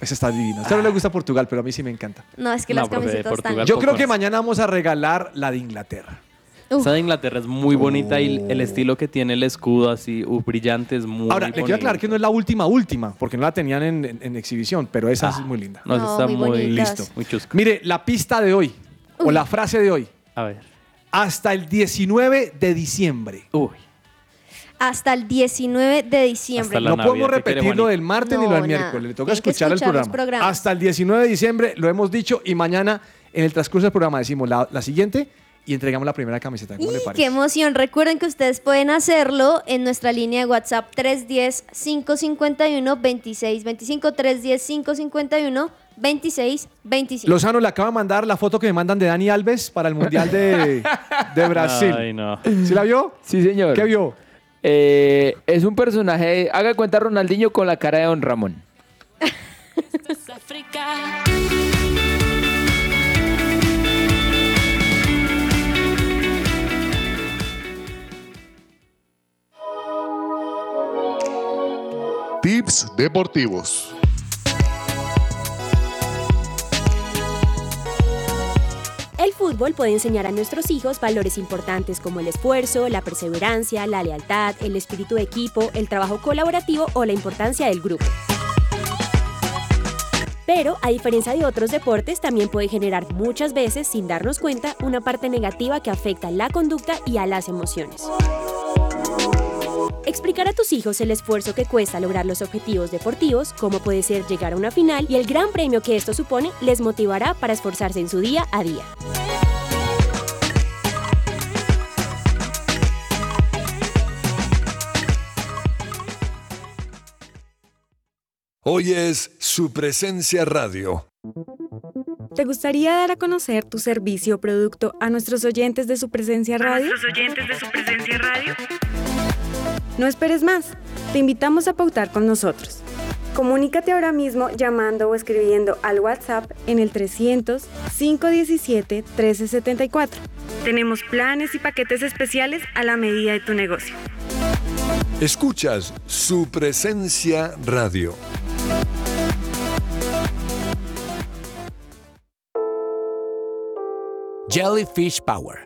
Esa está divina. A usted no le gusta Portugal, pero a mí sí me encanta. No, es que No, las profe, de camisetas Portugal. están... Yo creo que mañana vamos a regalar la de Inglaterra. Uf. Esa de Inglaterra es muy bonita y el estilo que tiene el escudo así, uh, brillante, es muy Ahora, le quiero aclarar que no es la última, última, porque no la tenían en, en- en exhibición, pero esa Ah. es muy linda. No, esa No, está muy muy, bonitas. listo, muy chusco. Mire, la pista de hoy, o la frase de hoy, A ver. hasta el 19 de diciembre. Uy. Hasta el 19 de diciembre. Hasta la no podemos Navidad repetir lo del martes ni lo del nada. miércoles. Le toca escuchar el programa. Hasta el 19 de diciembre lo hemos dicho y mañana en el transcurso del programa decimos la, la siguiente y entregamos la primera camiseta. ¿Cómo le ¡Qué emoción! Recuerden que ustedes pueden hacerlo en nuestra línea de WhatsApp 310-551-2625, 310-551-2625. Lozano le acaba de mandar la foto que me mandan de Dani Alves para el Mundial de, de Brasil. Ay, no. ¿Sí la vio? Sí, señor. ¿Qué vio? Eh, es un personaje, haga cuenta Ronaldinho con la cara de Don Ramón. Tips deportivos. El fútbol puede enseñar a nuestros hijos valores importantes como el esfuerzo, la perseverancia, la lealtad, el espíritu de equipo, el trabajo colaborativo o la importancia del grupo. Pero, a diferencia de otros deportes, también puede generar muchas veces, sin darnos cuenta, una parte negativa que afecta la conducta y a las emociones. Explicar a tus hijos el esfuerzo que cuesta lograr los objetivos deportivos, cómo puede ser llegar a una final y el gran premio que esto supone, les motivará para esforzarse en su día a día. Hoy es su presencia radio. ¿Te gustaría dar a conocer tu servicio o producto a nuestros oyentes de su presencia radio? nuestros oyentes de su presencia radio? No esperes más. Te invitamos a pautar con nosotros. Comunícate ahora mismo llamando o escribiendo al WhatsApp en el 300-517-1374. Tenemos planes y paquetes especiales a la medida de tu negocio. Escuchas su presencia radio. Jellyfish Power,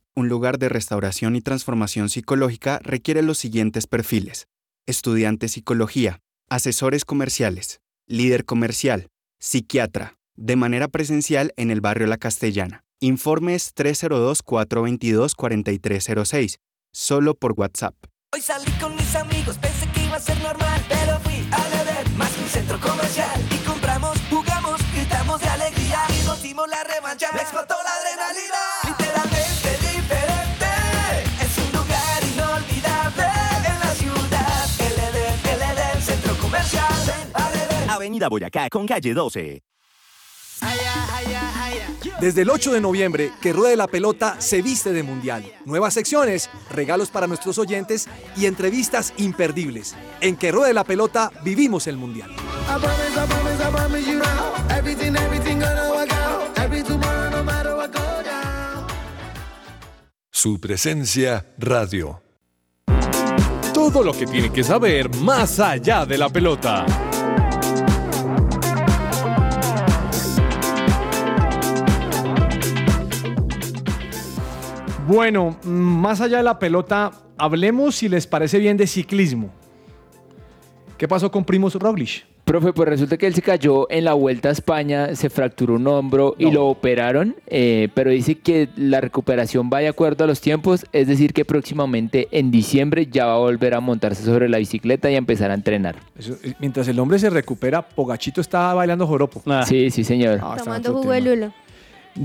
un lugar de restauración y transformación psicológica requiere los siguientes perfiles. Estudiante psicología, asesores comerciales, líder comercial, psiquiatra, de manera presencial en el barrio La Castellana. Informes 302-422-4306, solo por WhatsApp. Hoy salí con mis amigos, pensé que iba a ser normal, pero fui a beber más que un centro comercial. Y compramos, jugamos, gritamos de alegría y nos dimos la revancha. Me explotó la adrenalina. Avenida Boyacá con calle 12. Desde el 8 de noviembre, que Ruede la Pelota se viste de mundial. Nuevas secciones, regalos para nuestros oyentes y entrevistas imperdibles. En que Ruede la Pelota vivimos el mundial. Su presencia radio. Todo lo que tiene que saber más allá de la pelota. Bueno, mm, más allá de la pelota, hablemos si les parece bien de ciclismo. ¿Qué pasó con Primos Roglic? Profe, pues resulta que él se cayó en la Vuelta a España, se fracturó un hombro y lo operaron, eh, pero dice que la recuperación va de acuerdo a los tiempos, es decir, que próximamente en diciembre ya va a volver a montarse sobre la bicicleta y a empezar a entrenar. Eso, eh, mientras el hombre se recupera, Pogachito está bailando joropo. Sí, sí, señor. Ah, Tomando jugo de lulo.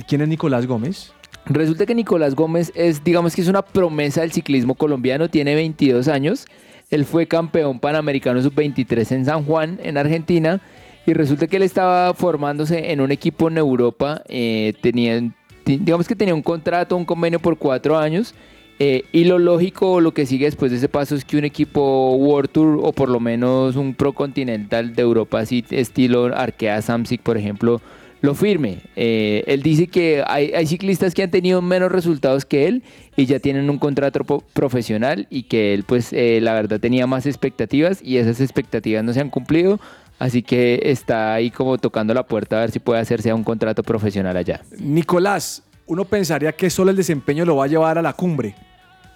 ¿Quién es Nicolás Gómez? Resulta que Nicolás Gómez es, digamos que es una promesa del ciclismo colombiano, tiene 22 años, él fue campeón panamericano sub-23 en San Juan, en Argentina, y resulta que él estaba formándose en un equipo en Europa, eh, tenían, ti- digamos que tenía un contrato, un convenio por cuatro años, eh, y lo lógico, lo que sigue después de ese paso es que un equipo World Tour, o por lo menos un Pro Continental de Europa, así estilo Arkea Samsic, por ejemplo, lo firme. Eh, él dice que hay, hay ciclistas que han tenido menos resultados que él y ya tienen un contrato profesional y que él pues eh, la verdad tenía más expectativas y esas expectativas no se han cumplido. Así que está ahí como tocando la puerta a ver si puede hacerse a un contrato profesional allá. Nicolás, uno pensaría que solo el desempeño lo va a llevar a la cumbre,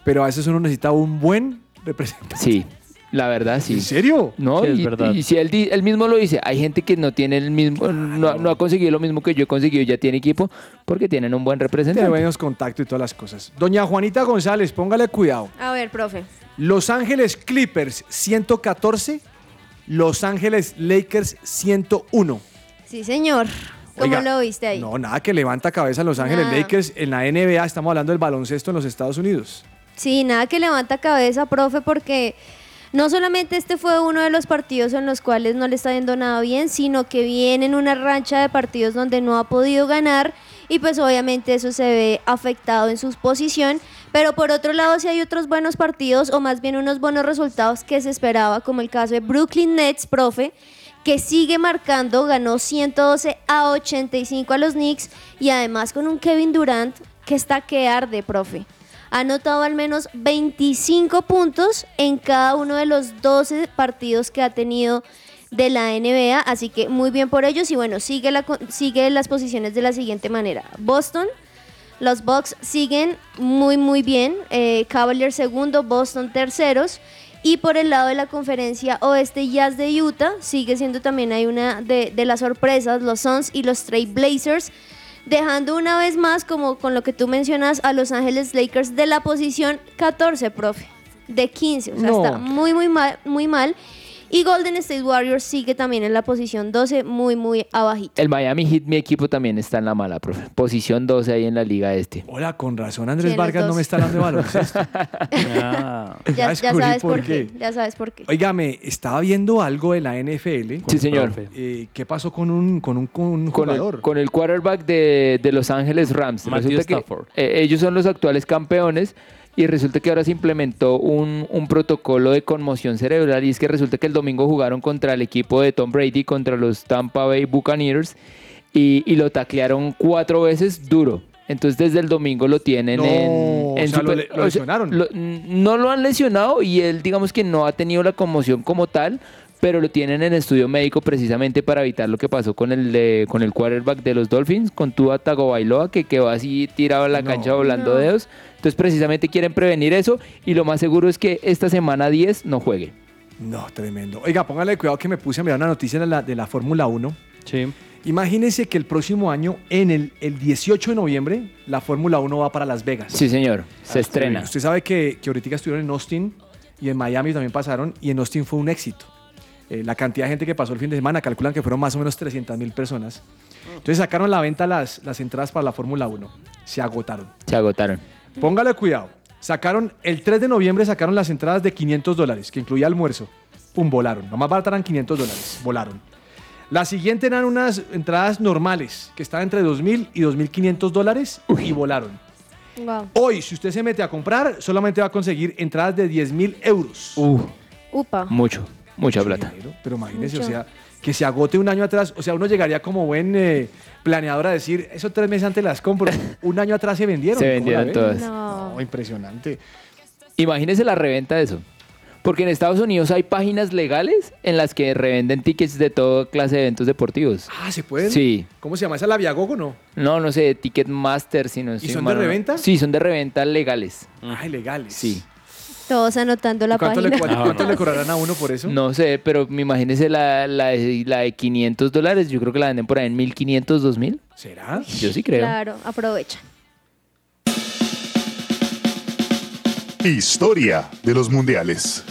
pero a veces uno necesita un buen representante. Sí, la verdad sí. ¿En serio? No, Sí, es y, verdad. y si él, mismo lo dice, hay gente que no tiene el mismo, no, no ha conseguido lo mismo que yo he conseguido, ya tiene equipo, porque tienen un buen Tiene representante. buenos contactos y todas las cosas. Doña Juanita González, póngale cuidado. A ver, profe. Los Ángeles Clippers 114, Los Ángeles Lakers 101. Sí, señor. ¿Cómo Oiga, lo viste ahí? No, nada que levanta cabeza Los Ángeles Nada. Lakers en la NBA. Estamos hablando del baloncesto en los Estados Unidos. Sí, nada que levanta cabeza, profe, porque no solamente este fue uno de los partidos en los cuales no le está yendo nada bien, sino que viene en una rancha de partidos donde no ha podido ganar y pues obviamente eso se ve afectado en su posición. Pero por otro lado, si hay otros buenos partidos o más bien unos buenos resultados que se esperaba, como el caso de Brooklyn Nets, profe, que sigue marcando, ganó 112 a 85 a los Knicks y además con un Kevin Durant que está que arde, profe. Ha anotado al menos 25 puntos en cada uno de los 12 partidos que ha tenido de la NBA, así que muy bien por ellos y bueno, sigue, la, sigue las posiciones de la siguiente manera. Boston, los Bucks siguen muy muy bien, eh, Cavaliers segundo, Boston terceros y por el lado de la conferencia oeste Jazz de Utah sigue siendo también hay una de, de las sorpresas, los Suns y los Trail Blazers dejando una vez más, como con lo que tú mencionas, a Los Ángeles Lakers de la posición 14, profe, de 15, o sea, No. está muy, muy mal, muy mal. Y Golden State Warriors sigue también en la posición 12, muy, muy abajito. El Miami Heat, mi equipo, también está en la mala, profe. Posición 12 ahí en la liga este. Hola, con razón Andrés Sí, Vargas no me está de baloncesto. Ya, ya sabes por qué. ya sabes por qué. Óigame, estaba viendo algo de la NFL. Sí, señor. Eh, ¿Qué pasó con un, con un, con un Con jugador? el, con el quarterback de, de Los Ángeles Rams. Matthew Resulta que Stafford. eh, ellos son los actuales campeones y resulta que ahora se implementó un, un protocolo de conmoción cerebral y es que resulta que el domingo jugaron contra el equipo de Tom Brady, contra los Tampa Bay Buccaneers y, y lo taclearon cuatro veces duro. Entonces desde el domingo lo tienen No, en, o en sea, lo super- le- lo o sea, lesionaron. lo- no lo han lesionado y él digamos que no ha tenido la conmoción como tal, pero lo tienen en estudio médico precisamente para evitar lo que pasó con el de- con el quarterback de los Dolphins, con Tua Tagovailoa, que quedó así tirado en la cancha volando No. dedos. Entonces precisamente quieren prevenir eso y lo más seguro es que esta semana 10 no juegue. No, tremendo. Oiga, póngale cuidado que me puse a mirar una noticia de la, de la Fórmula 1. Sí. Imagínense que el próximo año, en el, el 18 de noviembre, la Fórmula 1 va para Las Vegas. Sí, señor, se Ah, estrena. Usted sabe que, que ahorita estuvieron en Austin y en Miami también pasaron y en Austin fue un éxito. Eh, la cantidad de gente que pasó el fin de semana calculan que fueron más o menos 300 mil personas. Entonces sacaron a la venta las, las entradas para la Fórmula 1. Se agotaron. Se agotaron. Póngale cuidado. Sacaron, el 3 de noviembre sacaron las entradas de 500 dólares, que incluía almuerzo. Pum, volaron. Lo más barato eran 500 dólares. Volaron. La siguiente eran unas entradas normales, que estaban entre 2.000 y 2.500 dólares y volaron. Wow. Hoy, si usted se mete a comprar, solamente va a conseguir entradas de 10.000 euros. Upa. Mucho, mucha plata. Pero imagínese, Mucho. o sea, que se agote un año atrás. O sea, uno llegaría como buen eh, planeador a decir, eso tres meses antes las compro. un año atrás se vendieron. Se ¿Cómo la vendieron ven? todas. No. No, impresionante. Imagínese la reventa de eso. Porque en Estados Unidos hay páginas legales en las que revenden tickets de toda clase de eventos deportivos. Ah, ¿se pueden? Sí. ¿Cómo se llama esa la Viagogo no? No, no sé, Ticketmaster, si no ¿Y son mal, de ¿no? reventa? Sí, son de reventa legales. Ah, legales. Sí. Todos anotando la ¿Cuánto, le, página. cuánto- cuánto le cobrarán a uno por eso? No sé, pero me imagínese la, la, de- la de 500 dólares. Yo creo que la venden por ahí en 1500, 2000. ¿Será? Yo sí creo. Claro, aprovecha. Historia de los mundiales.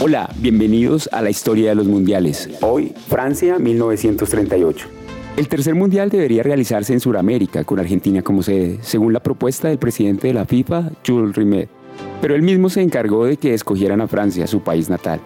Hola, bienvenidos a la historia de los mundiales. Hoy, Francia 1938. El tercer mundial debería realizarse en Sudamérica, con Argentina como sede, según la propuesta del presidente de la FIFA, Jules Rimet. Pero él mismo se encargó de que escogieran a Francia, su país natal.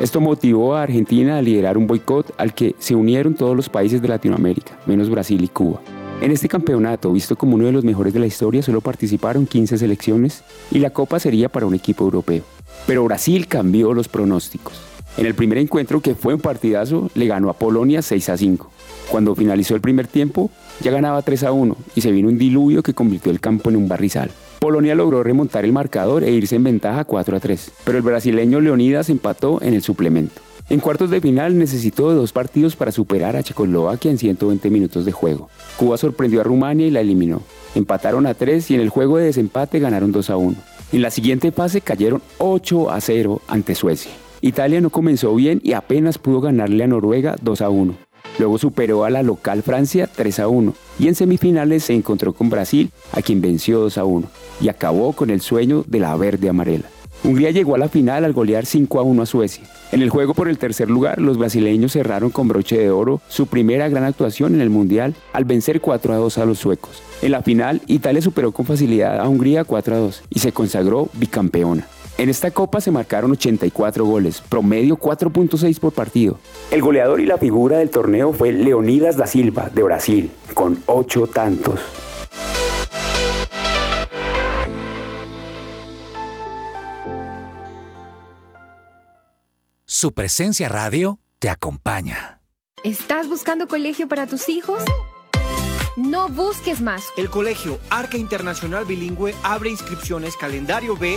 Esto motivó a Argentina a liderar un boicot al que se unieron todos los países de Latinoamérica, menos Brasil y Cuba. En este campeonato, visto como uno de los mejores de la historia, solo participaron 15 selecciones y la copa sería para un equipo europeo. Pero Brasil cambió los pronósticos. En el primer encuentro, que fue un partidazo, le ganó a Polonia 6 a 5. Cuando finalizó el primer tiempo, ya ganaba 3 a 1 y se vino un diluvio que convirtió el campo en un barrizal. Polonia logró remontar el marcador e irse en ventaja 4 a 3, pero el brasileño Leonidas empató en el suplemento. En cuartos de final necesitó dos partidos para superar a Checoslovaquia en 120 minutos de juego. Cuba sorprendió a Rumania y la eliminó. Empataron a 3 y en el juego de desempate ganaron 2 a 1. En la siguiente fase cayeron 8 a 0 ante Suecia. Italia no comenzó bien y apenas pudo ganarle a Noruega 2 a 1. Luego superó a la local Francia 3 a 1 y en semifinales se encontró con Brasil, a quien venció 2 a 1 y acabó con el sueño de la verde amarela. Hungría llegó a la final al golear 5 a 1 a Suecia. En el juego por el tercer lugar, los brasileños cerraron con broche de oro su primera gran actuación en el Mundial al vencer 4 a 2 a los suecos. En la final, Italia superó con facilidad a Hungría 4 a 2 y se consagró bicampeona. En esta copa se marcaron 84 goles, promedio 4.6 por partido. El goleador y la figura del torneo fue Leonidas da Silva, de Brasil, con 8 tantos. Su presencia radio te acompaña. ¿Estás buscando colegio para tus hijos? No busques más. El colegio Arca Internacional Bilingüe abre inscripciones calendario B.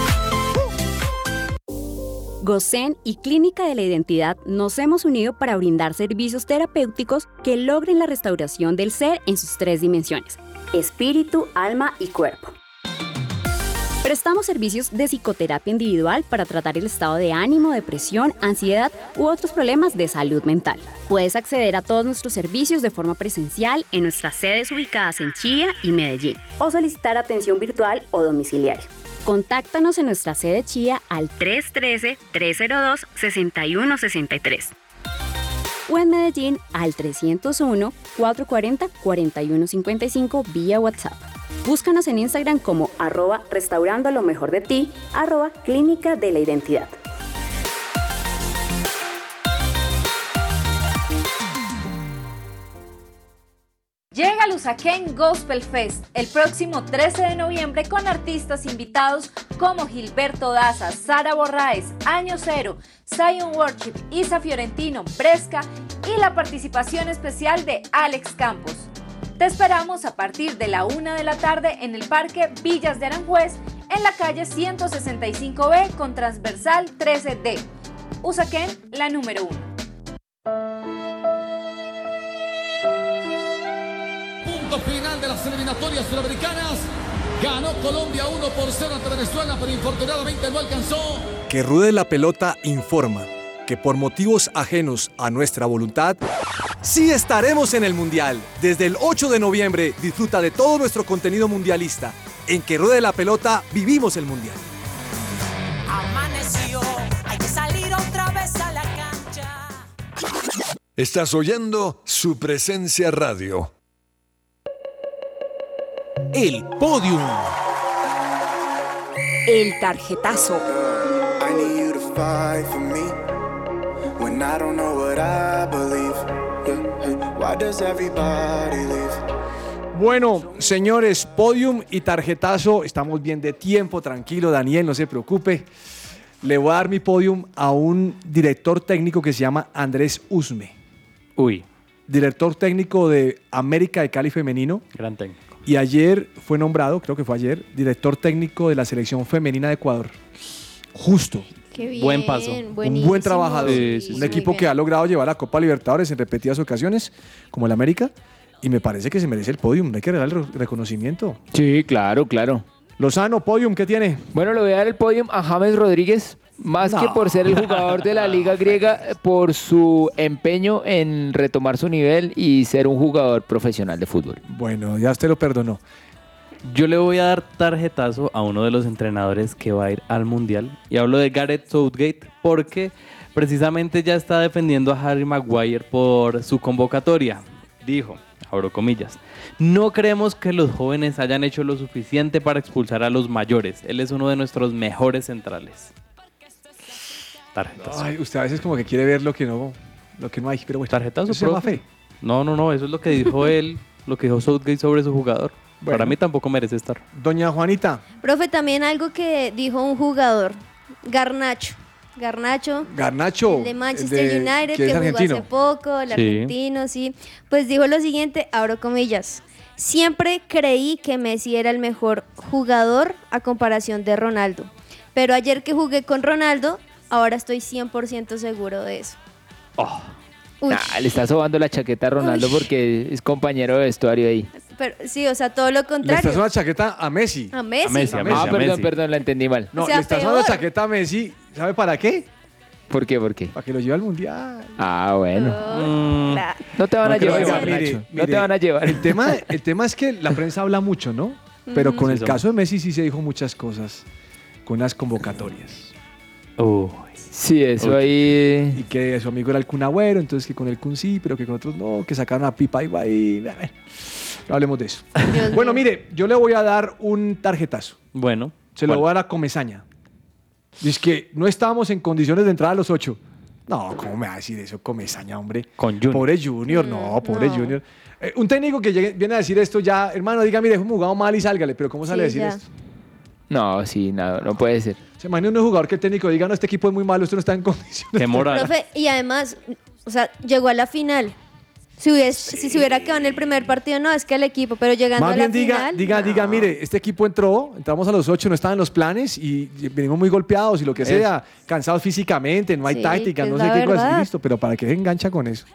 GOSEN y Clínica de la Identidad nos hemos unido para brindar servicios terapéuticos que logren la restauración del ser en sus tres dimensiones, espíritu, alma y cuerpo. Prestamos servicios de psicoterapia individual para tratar el estado de ánimo, depresión, ansiedad u otros problemas de salud mental. Puedes acceder a todos nuestros servicios de forma presencial en nuestras sedes ubicadas en Chía y Medellín o solicitar atención virtual o domiciliaria. Contáctanos en nuestra sede Chía al 313-302-6163 o en Medellín al 301-440-4155 vía WhatsApp. Búscanos en Instagram como arroba restaurando lo mejor de ti, arroba clínica de la identidad. Llega Lusaquén Gospel Fest el próximo 13 de noviembre con artistas invitados como Gilberto Daza, Sara Borraes, Año Cero, Zion Worship, Isa Fiorentino, Bresca y la participación especial de Alex Campos. Te esperamos a partir de la 1 de la tarde en el Parque Villas de Aranjuez en la calle 165B con transversal 13D. Usaquén, la número 1. final de las eliminatorias sudamericanas. Ganó Colombia 1 por 0 ante Venezuela, pero infortunadamente no alcanzó. Que ruede la pelota informa que por motivos ajenos a nuestra voluntad, sí estaremos en el Mundial. Desde el 8 de noviembre disfruta de todo nuestro contenido mundialista. En que ruede la pelota vivimos el Mundial. Amaneció, hay que salir otra vez a la cancha. Estás oyendo su presencia radio. El podium. El tarjetazo. I need you to fight for me when I don't know what I believe. Why does everybody leave? Bueno, señores, podium y tarjetazo, estamos bien de tiempo, tranquilo, Daniel, no se preocupe. Le voy a dar mi podium a un director técnico que se llama Andrés Usme. Uy. Director técnico de América de Cali Femenino. Gran técnico. Y ayer fue nombrado, creo que fue ayer, director técnico de la selección femenina de Ecuador. Justo. Qué bien, Buen paso. Un buen trabajador. Sí, sí, un sí. equipo que ha logrado llevar la Copa Libertadores en repetidas ocasiones, como el América. Y me parece que se merece el podium. Hay que darle el re- reconocimiento. Sí, claro, claro. Lozano, podium, ¿qué tiene? Bueno, le voy a dar el podium a James Rodríguez, más que por ser el jugador de la Liga Griega, por su empeño en retomar su nivel y ser un jugador profesional de fútbol. Bueno, ya usted lo perdonó. Yo le voy a dar tarjetazo a uno de los entrenadores que va a ir al Mundial. Y hablo de Gareth Southgate porque precisamente ya está defendiendo a Harry Maguire por su convocatoria. Dijo, abro comillas. No creemos que los jóvenes hayan hecho lo suficiente para expulsar a los mayores. Él es uno de nuestros mejores centrales. Tarjetazo. Ay, usted a veces como que quiere ver lo que no, lo que no hay, pero bueno. Tarjetazo, Eso profe. fe. No, no, no, eso es lo que dijo él, lo que dijo Southgate sobre su jugador. Para mí tampoco merece estar. Doña Juanita, Profe, también algo que dijo un jugador, Garnacho. Garnacho, Garnacho. el de Manchester el de- United, que jugó argentino. hace poco, el Sí. argentino, sí. Pues dijo lo siguiente, abro comillas. Siempre creí que Messi era el mejor jugador a comparación de Ronaldo. Pero ayer que jugué con Ronaldo, ahora estoy 100% seguro de eso. Nah, le está sobando la chaqueta a Ronaldo Uy. porque es compañero de vestuario ahí. Pero sí, o sea, todo lo Le estás contrario. una chaqueta a Messi. A Messi. A Messi, a ah, Messi. perdón, perdón, la entendí mal. No, O sea, le estás dando peor. chaqueta a Messi, ¿sabe para qué? ¿Por qué? ¿Por qué? Para que lo lleve al mundial. Ah, bueno. Mm. No te van a No llevar, mire, no te van a llevar. El tema, el tema es que la prensa habla mucho, ¿no? Pero con el caso de Messi sí se dijo muchas cosas con las convocatorias. Sí, eso ahí. Y que su amigo era el Kun Agüero, entonces que con el Kun sí, pero que con otros no, que sacaron a Pipa y No hablemos de eso. bueno, mire, yo le voy a dar un tarjetazo. Bueno. Se lo voy a dar a Comesaña. Dice que no estábamos en condiciones de entrar a los ocho. No, ¿cómo me va a decir eso, Comesaña, hombre? Con Junior. Pobre Junior, no, pobre no. Junior. Eh, un técnico que llegue- viene a decir esto ya, hermano, diga, mire, hemos jugado mal y sálgale, pero ¿cómo sale a decir ya. esto? No, sí, no, no puede ser. Se imagina un jugador que el técnico diga, no, este equipo es muy malo, esto no está en condiciones. Qué moral. Profe, y además, o sea, llegó a la final. Si, hubies- si se hubiera quedado en el primer partido, no, es que el equipo, pero llegando Más a la bien diga, final. diga, diga, mire, este equipo entró, entramos a los ocho, no estaban los planes y venimos muy golpeados y lo que sea, cansados físicamente, no hay Sí, táctica, que no sé qué cosa, listo, pero ¿para qué se engancha con eso?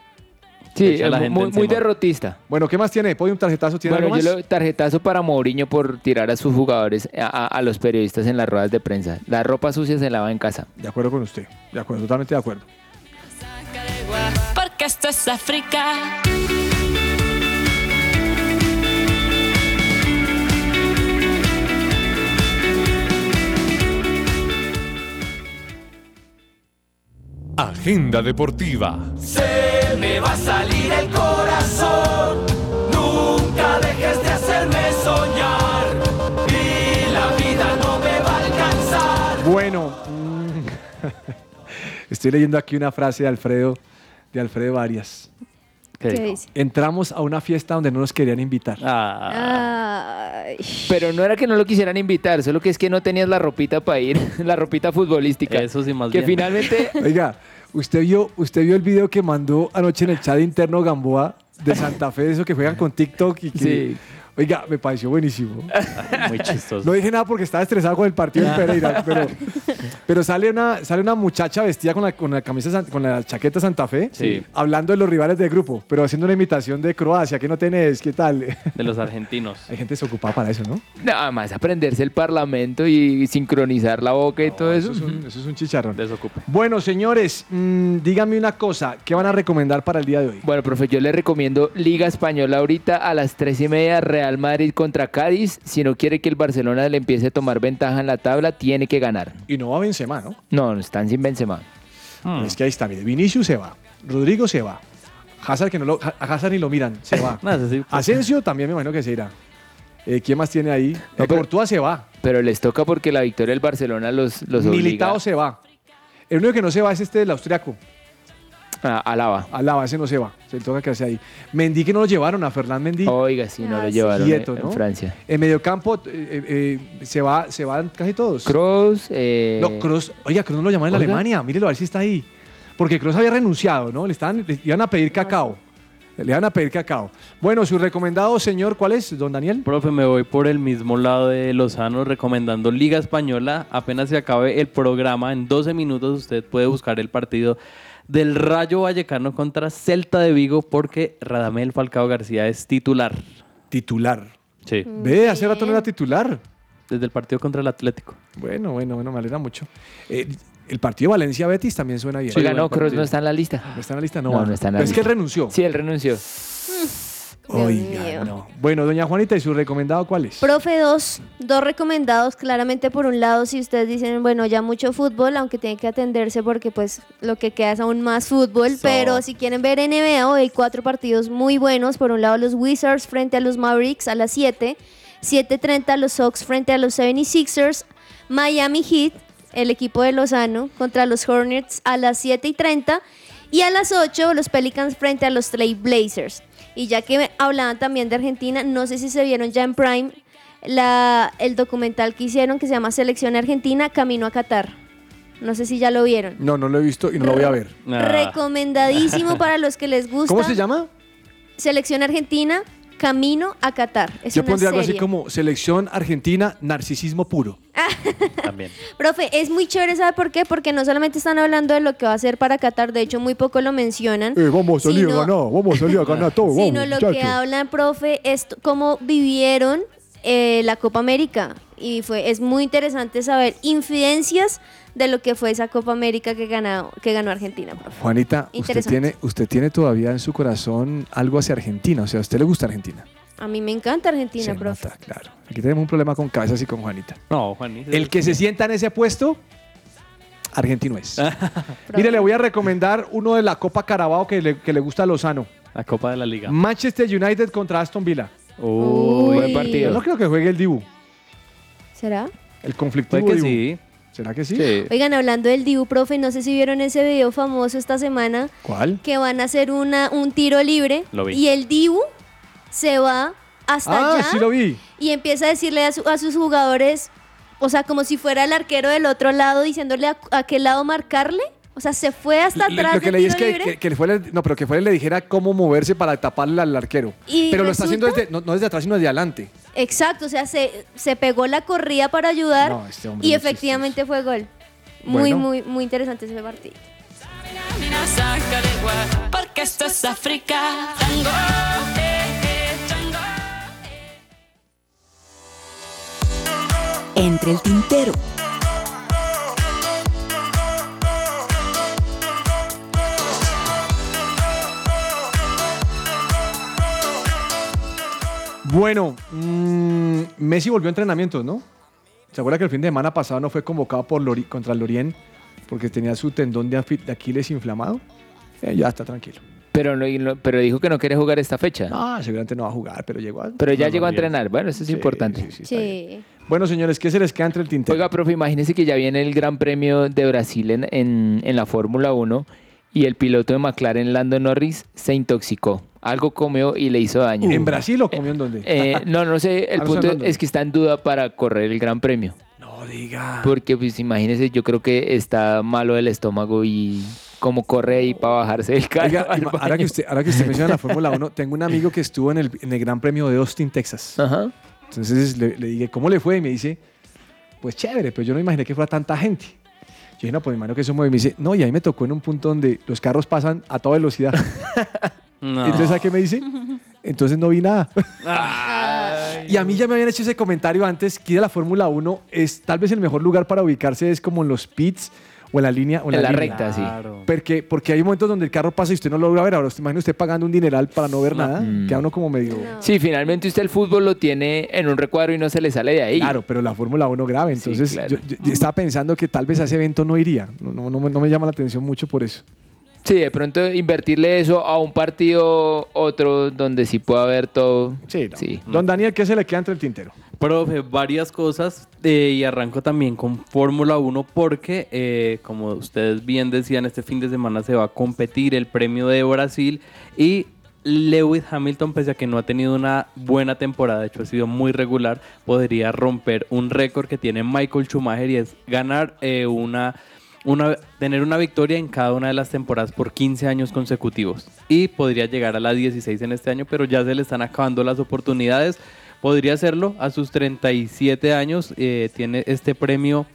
Sí, Echa a la muy, gente muy, muy encima. derrotista. Bueno, ¿qué más tiene? ¿Podium tarjetazo? ¿Tiene Bueno, algo yo más? le tarjetazo para Mourinho por tirar a sus jugadores, a, a- a los periodistas en las ruedas de prensa. La ropa sucia se lava en casa. De acuerdo con usted, de acuerdo, totalmente de acuerdo. Porque esto es África. Agenda deportiva. Se me va a salir el corazón. Nunca dejes de hacerme soñar. Y la vida no me va a alcanzar. Bueno, mm, estoy leyendo aquí una frase de Alfredo, de Alfredo Arias. ¿Qué dice? Entramos a una fiesta donde no nos querían invitar. Ah. Ay. Pero no era que no lo quisieran invitar, solo que es que no tenías la ropita para ir, la ropita futbolística. Eso sí, más Que bien. finalmente Oiga, ¿usted vio, ¿usted vio el video que mandó anoche en el chat interno Gamboa de Santa Fe, de eso que juegan con TikTok? Y que, Sí. Oiga, me pareció buenísimo. Muy chistoso. No dije nada porque estaba estresado con el partido del Pereira, pero, pero sale, una, sale una muchacha vestida con la, con la camisa, con la chaqueta Santa Fe, Sí. hablando de los rivales del grupo, pero haciendo una imitación de Croacia, ¿qué no tenés? ¿Qué tal? De los argentinos. Hay gente desocupada para eso, ¿no? nada más aprenderse el parlamento y sincronizar la boca y todo eso. Eso es un, eso es un chicharrón. Desocupe. Bueno, señores, mm, díganme una cosa, ¿qué van a recomendar para el día de hoy? Bueno, profe, yo le recomiendo Liga Española ahorita a las tres y media, Real Madrid contra Cádiz. Si no quiere que el Barcelona le empiece a tomar ventaja en la tabla, tiene que ganar. Y no va Benzema, ¿no? No, no están sin Benzema. Hmm. Es que ahí está, mire, Vinicius se va, Rodrigo se va, Hazard que no lo, a Hazard ni lo miran, se va. Asensio también me imagino que se irá. Eh, ¿Quién más tiene ahí? No, Eh, Courtois se va, Pero les toca porque la victoria del Barcelona los, los obliga Militao se va. El único que no se va es este del austriaco, a Alaba. Alaba, ese no se va, se le toca quedarse ahí. Mendy que no lo llevaron, a Fernán Mendy. Oiga, sí, no Ah, lo sí. llevaron Quieto, en, ¿no? en Francia. En mediocampo eh, eh, se, va, se van casi todos. Kroos, eh, No, Kroos, oiga, Kroos no lo llaman en Oiga. Alemania, mírelo a ver si está ahí. Porque Kroos había renunciado, ¿no? Le, estaban, le iban a pedir cacao. Le iban a pedir cacao. Bueno, su recomendado, señor, ¿cuál es, don Daniel? Profe, me voy por el mismo lado de Lozano recomendando Liga Española. Apenas se acabe el programa, en 12 minutos usted puede buscar el partido del Rayo Vallecano contra Celta de Vigo porque Radamel Falcao García es titular. Titular. Sí, Ve, hace rato no era titular. desde el partido contra el Atlético. Bueno, bueno, bueno, me alegra mucho. Eh, el partido Valencia-Betis también suena bien. Oiga, no, partido. no está en la lista. ¿No está en la lista? No, No, no está en la Pero es que él lista. renunció. Sí, él renunció. Oiga, no. Bueno, doña Juanita, ¿y su recomendado cuál es? Profe 2, dos recomendados claramente por un lado si ustedes dicen bueno ya mucho fútbol aunque tienen que atenderse porque pues lo que queda es aún más fútbol So. pero si quieren ver NBA hoy hay cuatro partidos muy buenos por un lado los Wizards frente a los Mavericks a las 7 7.30 los Sox frente a los 76ers Miami Heat el equipo de Lozano contra los Hornets a las 7 y 30 y a las 8 los Pelicans frente a los Trail Blazers. Y ya que hablaban también de Argentina, no sé si se vieron ya en Prime la, el documental que hicieron que se llama Selección Argentina, Camino a Qatar. No sé si ya lo vieron. No, no lo he visto y no lo voy a ver. Recomendadísimo para los que les gusta. ¿Cómo se llama? Selección Argentina, Camino a Qatar. Es Yo una pondría algo así como selección argentina, narcisismo puro. También. Profe, es muy chévere, ¿sabe por qué? Porque no solamente están hablando de lo que va a hacer para Qatar, de hecho muy poco lo mencionan. Eh, vamos a salir Sino- a ganar, vamos a salir a ganar todo. Sino vamos, lo que hablan, profe, es cómo vivieron eh, la Copa América. Y fue, es muy interesante saber infidencias de lo que fue esa Copa América que ganó, que ganó Argentina, profe. Juanita, usted Interesante. tiene, usted tiene todavía en su corazón algo hacia Argentina, o sea, a usted le gusta Argentina. A mí me encanta Argentina, Se profe. nota, claro. Aquí tenemos un problema con cabezas y con Juanita. No, Juanita. El que se sienta en ese puesto, argentino es. Mire, le voy a recomendar uno de la Copa Carabao que le, que le gusta a Lozano. La Copa de la Liga. Manchester United contra Aston Villa. Uy. Buen partido. Yo no creo que juegue el Dibu, ¿Será? el conflictivo Puede que Dibu. sí. ¿Será que sí? Oigan, hablando del Dibu, profe, no sé si vieron ese video famoso esta semana ¿Cuál? que van a hacer una, un tiro libre Lo vi. y el Dibu se va hasta Ah, allá sí lo vi. y empieza a decirle a, su- a sus jugadores, o sea, como si fuera el arquero del otro lado, diciéndole a, a qué lado marcarle. O sea, se fue hasta Le- atrás lo que leí es que, que, que no, pero que fuera y le dijera cómo moverse para taparle al arquero. Y pero lo está haciendo desde, no, no desde atrás, sino desde adelante. Exacto, o sea, se, se pegó la corrida para ayudar No, este y efectivamente fue gol. Muy, Bueno. muy, muy interesante ese partido. Porque esto es África. Tango, eh, eh. Entre el tintero. Bueno, mm, Messi volvió a entrenamientos, ¿no? ¿Se acuerda que el fin de semana pasado no fue convocado por Lori- contra el Lorient porque tenía su tendón de, Aquiles inflamado? Eh, ya está tranquilo. Pero, no- y no- pero dijo que no quiere jugar esta fecha. No, seguramente no va a jugar, pero llegó a... Pero ya no, llegó a entrenar. Bueno, eso es importante. Sí. Bueno, señores, ¿qué se les queda entre el tintero? Oiga, profe, imagínese que ya viene el Gran Premio de Brasil en, en- en la Fórmula 1 y el piloto de McLaren, Lando Norris, se intoxicó. Algo comió y le hizo daño. ¿En Brasil o comió en dónde? Eh, no, no sé. El punto es que está en duda para correr el Gran Premio. No diga. Porque, pues, imagínese, yo creo que está malo del estómago y como corre ahí para bajarse del carro. Oiga, ahora que usted, ahora que usted menciona la Fórmula 1, tengo un amigo que estuvo en el, en el Gran Premio de Austin, Texas. Ajá. Entonces le, le dije, ¿cómo le fue? Y me dice, pues chévere, pero yo no imaginé que fuera tanta gente. Yo dije, no, pues imagino que eso mueve. Y me dice, no, y ahí me tocó en un punto donde los carros pasan a toda velocidad. No. Entonces, ¿a qué me dice? Entonces no vi nada. y a mí ya me habían hecho ese comentario antes, que ir a la Fórmula 1 es tal vez el mejor lugar para ubicarse es como en los pits o en la línea. O en, En la línea. recta, sí. Porque, porque hay momentos donde el carro pasa y usted no lo logra ver. Ahora, usted imagina usted pagando un dineral para no ver nada. Mm. Queda uno como medio... Sí, finalmente usted el fútbol lo tiene en un recuadro y no se le sale de ahí. Claro, pero la Fórmula 1 grave. Sí, Entonces, claro. yo, yo- yo estaba pensando que tal vez a ese evento no iría. No, no, no me- no me llama la atención mucho por eso. Sí, de pronto invertirle eso a un partido otro donde sí pueda haber todo. Sí, sí. Don Daniel, ¿qué se le queda entre el tintero? Profe, varias cosas eh, y arranco también con Fórmula 1 porque, eh, como ustedes bien decían, este fin de semana se va a competir el premio de Brasil y Lewis Hamilton, pese a que no ha tenido una buena temporada, de hecho ha sido muy regular, podría romper un récord que tiene Michael Schumacher y es ganar eh, una, una, tener una victoria en cada una de las temporadas por 15 años consecutivos. Y podría llegar a la 16 en este año, pero ya se le están acabando las oportunidades. Podría hacerlo a sus 37 años. eh, tiene este premio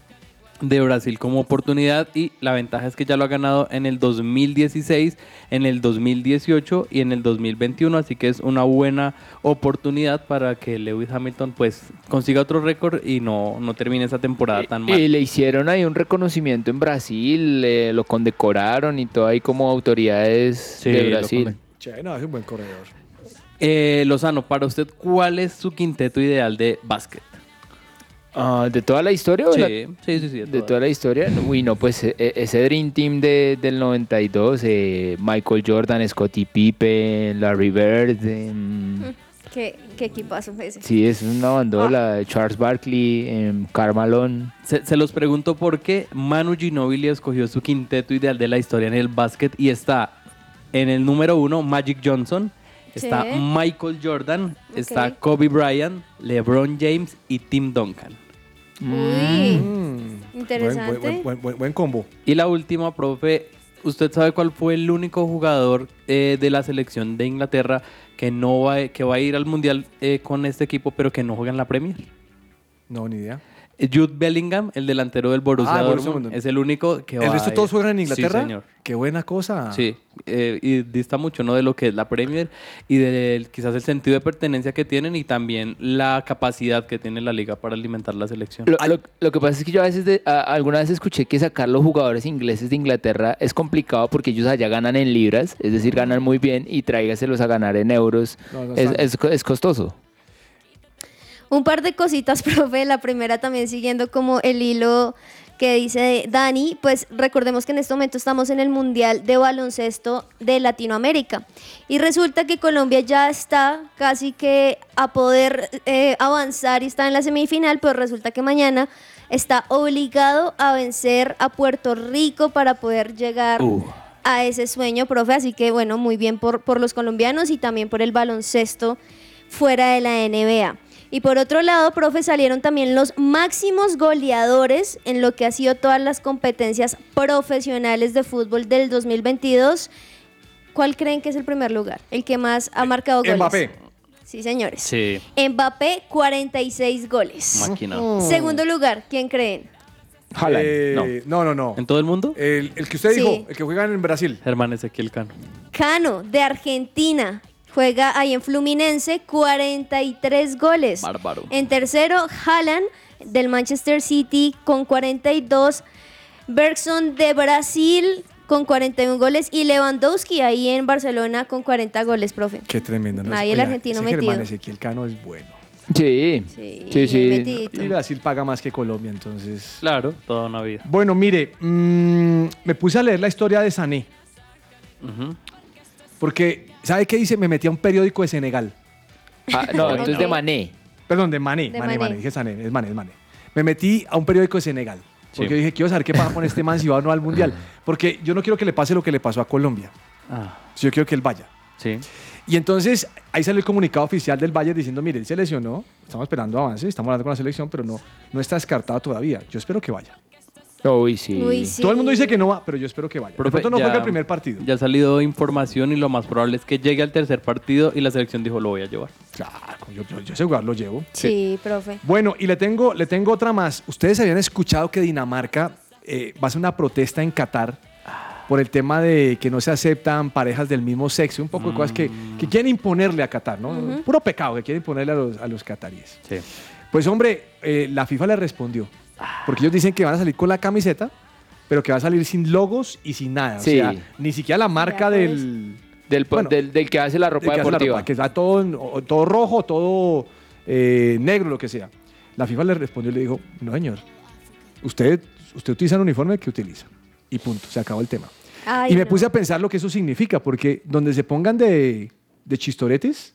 de Brasil como oportunidad y la ventaja es que ya lo ha ganado en el 2016, en el 2018 y en el 2021, así que es una buena oportunidad para que Lewis Hamilton pues consiga otro récord y no, no termine esa temporada tan mal. Y le hicieron ahí un reconocimiento en Brasil, eh, lo condecoraron y todo ahí como autoridades de Brasil. Che, no, es un buen corredor. Eh, Lozano, para usted, ¿cuál es su quinteto ideal de básquet? Ah, ¿De toda la historia? Sí, la- sí, sí, sí, de De toda. la historia. Uy, no, pues e- e- ese Dream Team de, del 92, eh, Michael Jordan, Scottie Pippen, Larry Bird. em, ¿Qué, qué equipazo fue ese? sí, es una bandola. Charles Barkley, em, Karl Malone. Se, se los pregunto por qué Manu Ginóbili escogió su quinteto ideal de la historia en el básquet y está en el número uno Magic Johnson, está. Michael Jordan, está. Kobe Bryant, LeBron James y Tim Duncan. Uy, Mm. interesante. Buen, buen- buen- buen- buen combo. Y la última, profe, ¿usted sabe cuál fue el único jugador eh, de la selección de Inglaterra que no va, que va a ir al Mundial eh, con este equipo pero que no juega en la Premier? No, ni idea. Jude Bellingham, el delantero del Borussia Ah, Dortmund, es el único que va ¿El resto a todos juegan en Inglaterra? Sí, señor. Qué buena cosa. Sí, eh, y dista mucho ¿no? de lo que es la Premier y de quizás el sentido de pertenencia que tienen y también la capacidad que tiene la liga para alimentar la selección. Lo, lo- lo que pasa es que yo a veces, de- a- alguna vez escuché que sacar los jugadores ingleses de Inglaterra es complicado porque ellos allá ganan en libras, es decir, ganan muy bien y tráigaselos a ganar en euros. No, no es, es co- es costoso. Un par de cositas, profe. La primera también siguiendo como el hilo que dice Dani, pues recordemos que en este momento estamos en el Mundial de Baloncesto de Latinoamérica. Y resulta que Colombia ya está casi que a poder eh, avanzar y está en la semifinal, pero resulta que mañana está obligado a vencer a Puerto Rico para poder llegar a ese sueño, profe. Así que bueno, muy bien por, por los colombianos y también por el baloncesto fuera de la NBA. Y por otro lado, profe, salieron también los máximos goleadores en lo que ha sido todas las competencias profesionales de fútbol del 2022. ¿Cuál creen que es el primer lugar? El que más ha marcado goles. Mbappé. Sí, señores. Sí, Mbappé, 46 goles. máquina. Segundo lugar, ¿quién creen? Haaland, Eh, no. no, no, ¿En todo el mundo? El, el que usted Sí. dijo, el que juega en Brasil. Germán Ezequiel Cano. Cano, de Argentina. Juega ahí en Fluminense, 43 goles. Bárbaro. En tercero, Haaland, del Manchester City, con 42. Bergson, de Brasil, con 41 goles. Y Lewandowski, ahí en Barcelona, con 40 goles, profe. Qué tremendo. ¿no? Ahí el argentino ese metido. Germán Ezequiel Cano es bueno. Sí, Sí, sí, sí. Y Brasil paga más que Colombia, entonces. Claro, toda una vida. Bueno, mire, mm, me puse a leer la historia de Sané. Ujú. Porque, ¿sabe qué dice? Me metí a un periódico de Senegal. Ah, no, entonces de Mané. Perdón, de Mané. De Mané, Mané. Mané. Dije Sané, es Mané, es Mané. Me metí a un periódico de Senegal. Porque Sí. dije, quiero saber qué pasa con este man si va o no al Mundial. Porque yo no quiero que le pase lo que le pasó a Colombia. Ah, Si yo quiero que él vaya. sí. Y entonces ahí salió el comunicado oficial del Bayern diciendo, mire, él se lesionó, estamos esperando avance, estamos hablando con la selección, pero no, no está descartado todavía. Yo espero que vaya. Uy, sí. Uy, sí. Todo el mundo dice que no va, pero yo espero que vaya. De Profe, pronto no ya- juega el primer partido. Ya ha salido información y lo más probable es que llegue al tercer partido y la selección dijo lo voy a llevar. Claro, yo, yo, yo ese lugar lo llevo. Sí, profe. Bueno, y le tengo, le tengo otra más. Ustedes habían escuchado que Dinamarca eh, va a hacer una protesta en Qatar por el tema de que no se aceptan parejas del mismo sexo, un poco de cosas que, que quieren imponerle a Qatar, ¿no? Ujú. Puro pecado que quieren imponerle a los, a los cataríes. Sí. Pues hombre, eh, la FIFA le respondió, porque ellos dicen que van a salir con la camiseta, pero que va a salir sin logos y sin nada. Sí. O sea, ni siquiera la marca Ya, pues. del, Del, po- Bueno, del, del que hace la ropa que hace la deportiva. ropa, que está todo, todo rojo, todo eh, negro, lo que sea. La FIFA le respondió y le dijo, no señor, usted, usted utiliza el uniforme que utiliza. Y punto, se acabó el tema. Ay, y me no. puse a pensar lo que eso significa, porque donde se pongan de, de chistoretes,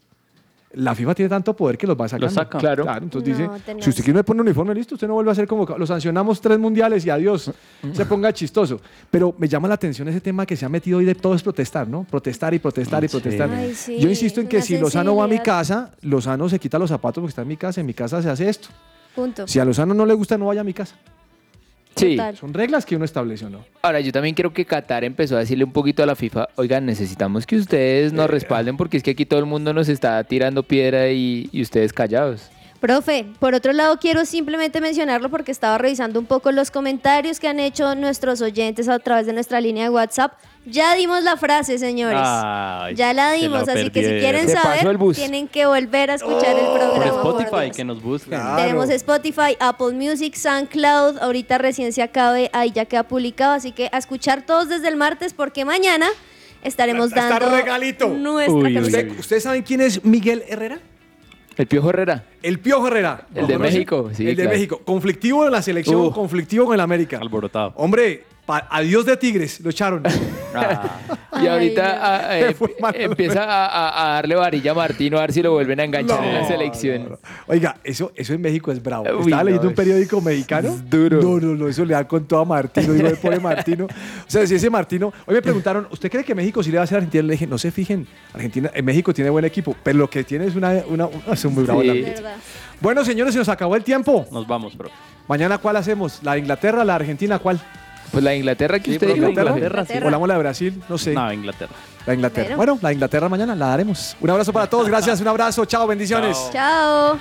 la FIFA tiene tanto poder que los va sacando. saca. Claro. entonces No, dice, si usted quiere me pone un uniforme, listo, usted no vuelve a ser convocado. Lo sancionamos tres mundiales y adiós. se ponga chistoso. Pero me llama la atención ese tema que se ha metido hoy de todo es protestar, ¿no? Protestar y protestar y Sí. protestar. Ay, sí, Yo insisto en que una si Lozano va a mi casa, Lozano se quita los zapatos porque está en mi casa, en mi casa se hace esto. Punto. Si a Lozano no le gusta, no vaya a mi casa. Sí. Total. Son reglas que uno establece, ¿o ¿no? Ahora, yo también creo que Qatar empezó a decirle un poquito a la FIFA, oigan, necesitamos que ustedes Eh. nos respalden porque es que aquí todo el mundo nos está tirando piedra y, y ustedes callados. Profe, por otro lado quiero simplemente mencionarlo porque estaba revisando un poco los comentarios que han hecho nuestros oyentes a través de nuestra línea de WhatsApp. Ya dimos la frase, señores. Ay, ya la dimos, la así que si quieren saber, bus. tienen que volver a escuchar el programa. por Spotify, que nos busquen. Claro. Tenemos Spotify, Apple Music, SoundCloud. Ahorita recién se acabe, ahí ya queda publicado. Así que a escuchar todos desde el martes porque mañana estaremos dando regalito. nuestra Uy, uy, camiseta. ¿Usted- ¿Ustedes saben quién es Miguel Herrera? El Piojo Herrera. El Piojo Herrera. El ¿Lo de conoce? México, sí, El de claro. México. Conflictivo en la selección, Uh. conflictivo en el América. Alborotado. Hombre, adiós de Tigres, lo echaron. Y ahorita ah, eh, empieza a, a- a darle varilla a Martino a ver si lo vuelven a enganchar en la No, selección. Oiga, eso, eso en México es bravo. Uy, Estaba no, leyendo un es- periódico mexicano. duro. No, no, no, eso le da con todo a Martino. Digo, el pobre Martino. O sea, si ese Martino. Hoy me preguntaron, ¿usted cree que México sí le va a hacer a Argentina? Le dije, no se fijen. Argentina, en México tiene buen equipo, pero lo que tiene es una. una, una- es un muy bravo Sí. Bueno, señores, se nos acabó el tiempo. Nos vamos, bro. Mañana, ¿cuál hacemos? ¿La de Inglaterra, la de Argentina, cuál? Pues la de Inglaterra que Sí, usted pero dijo. Inglaterra, ¿Inglaterra? ¿O la de Brasil? No sé. No, Inglaterra. La Inglaterra. Bueno. Bueno, la Inglaterra mañana la daremos. Un abrazo para todos. Gracias, un abrazo. Chao, bendiciones. Chao.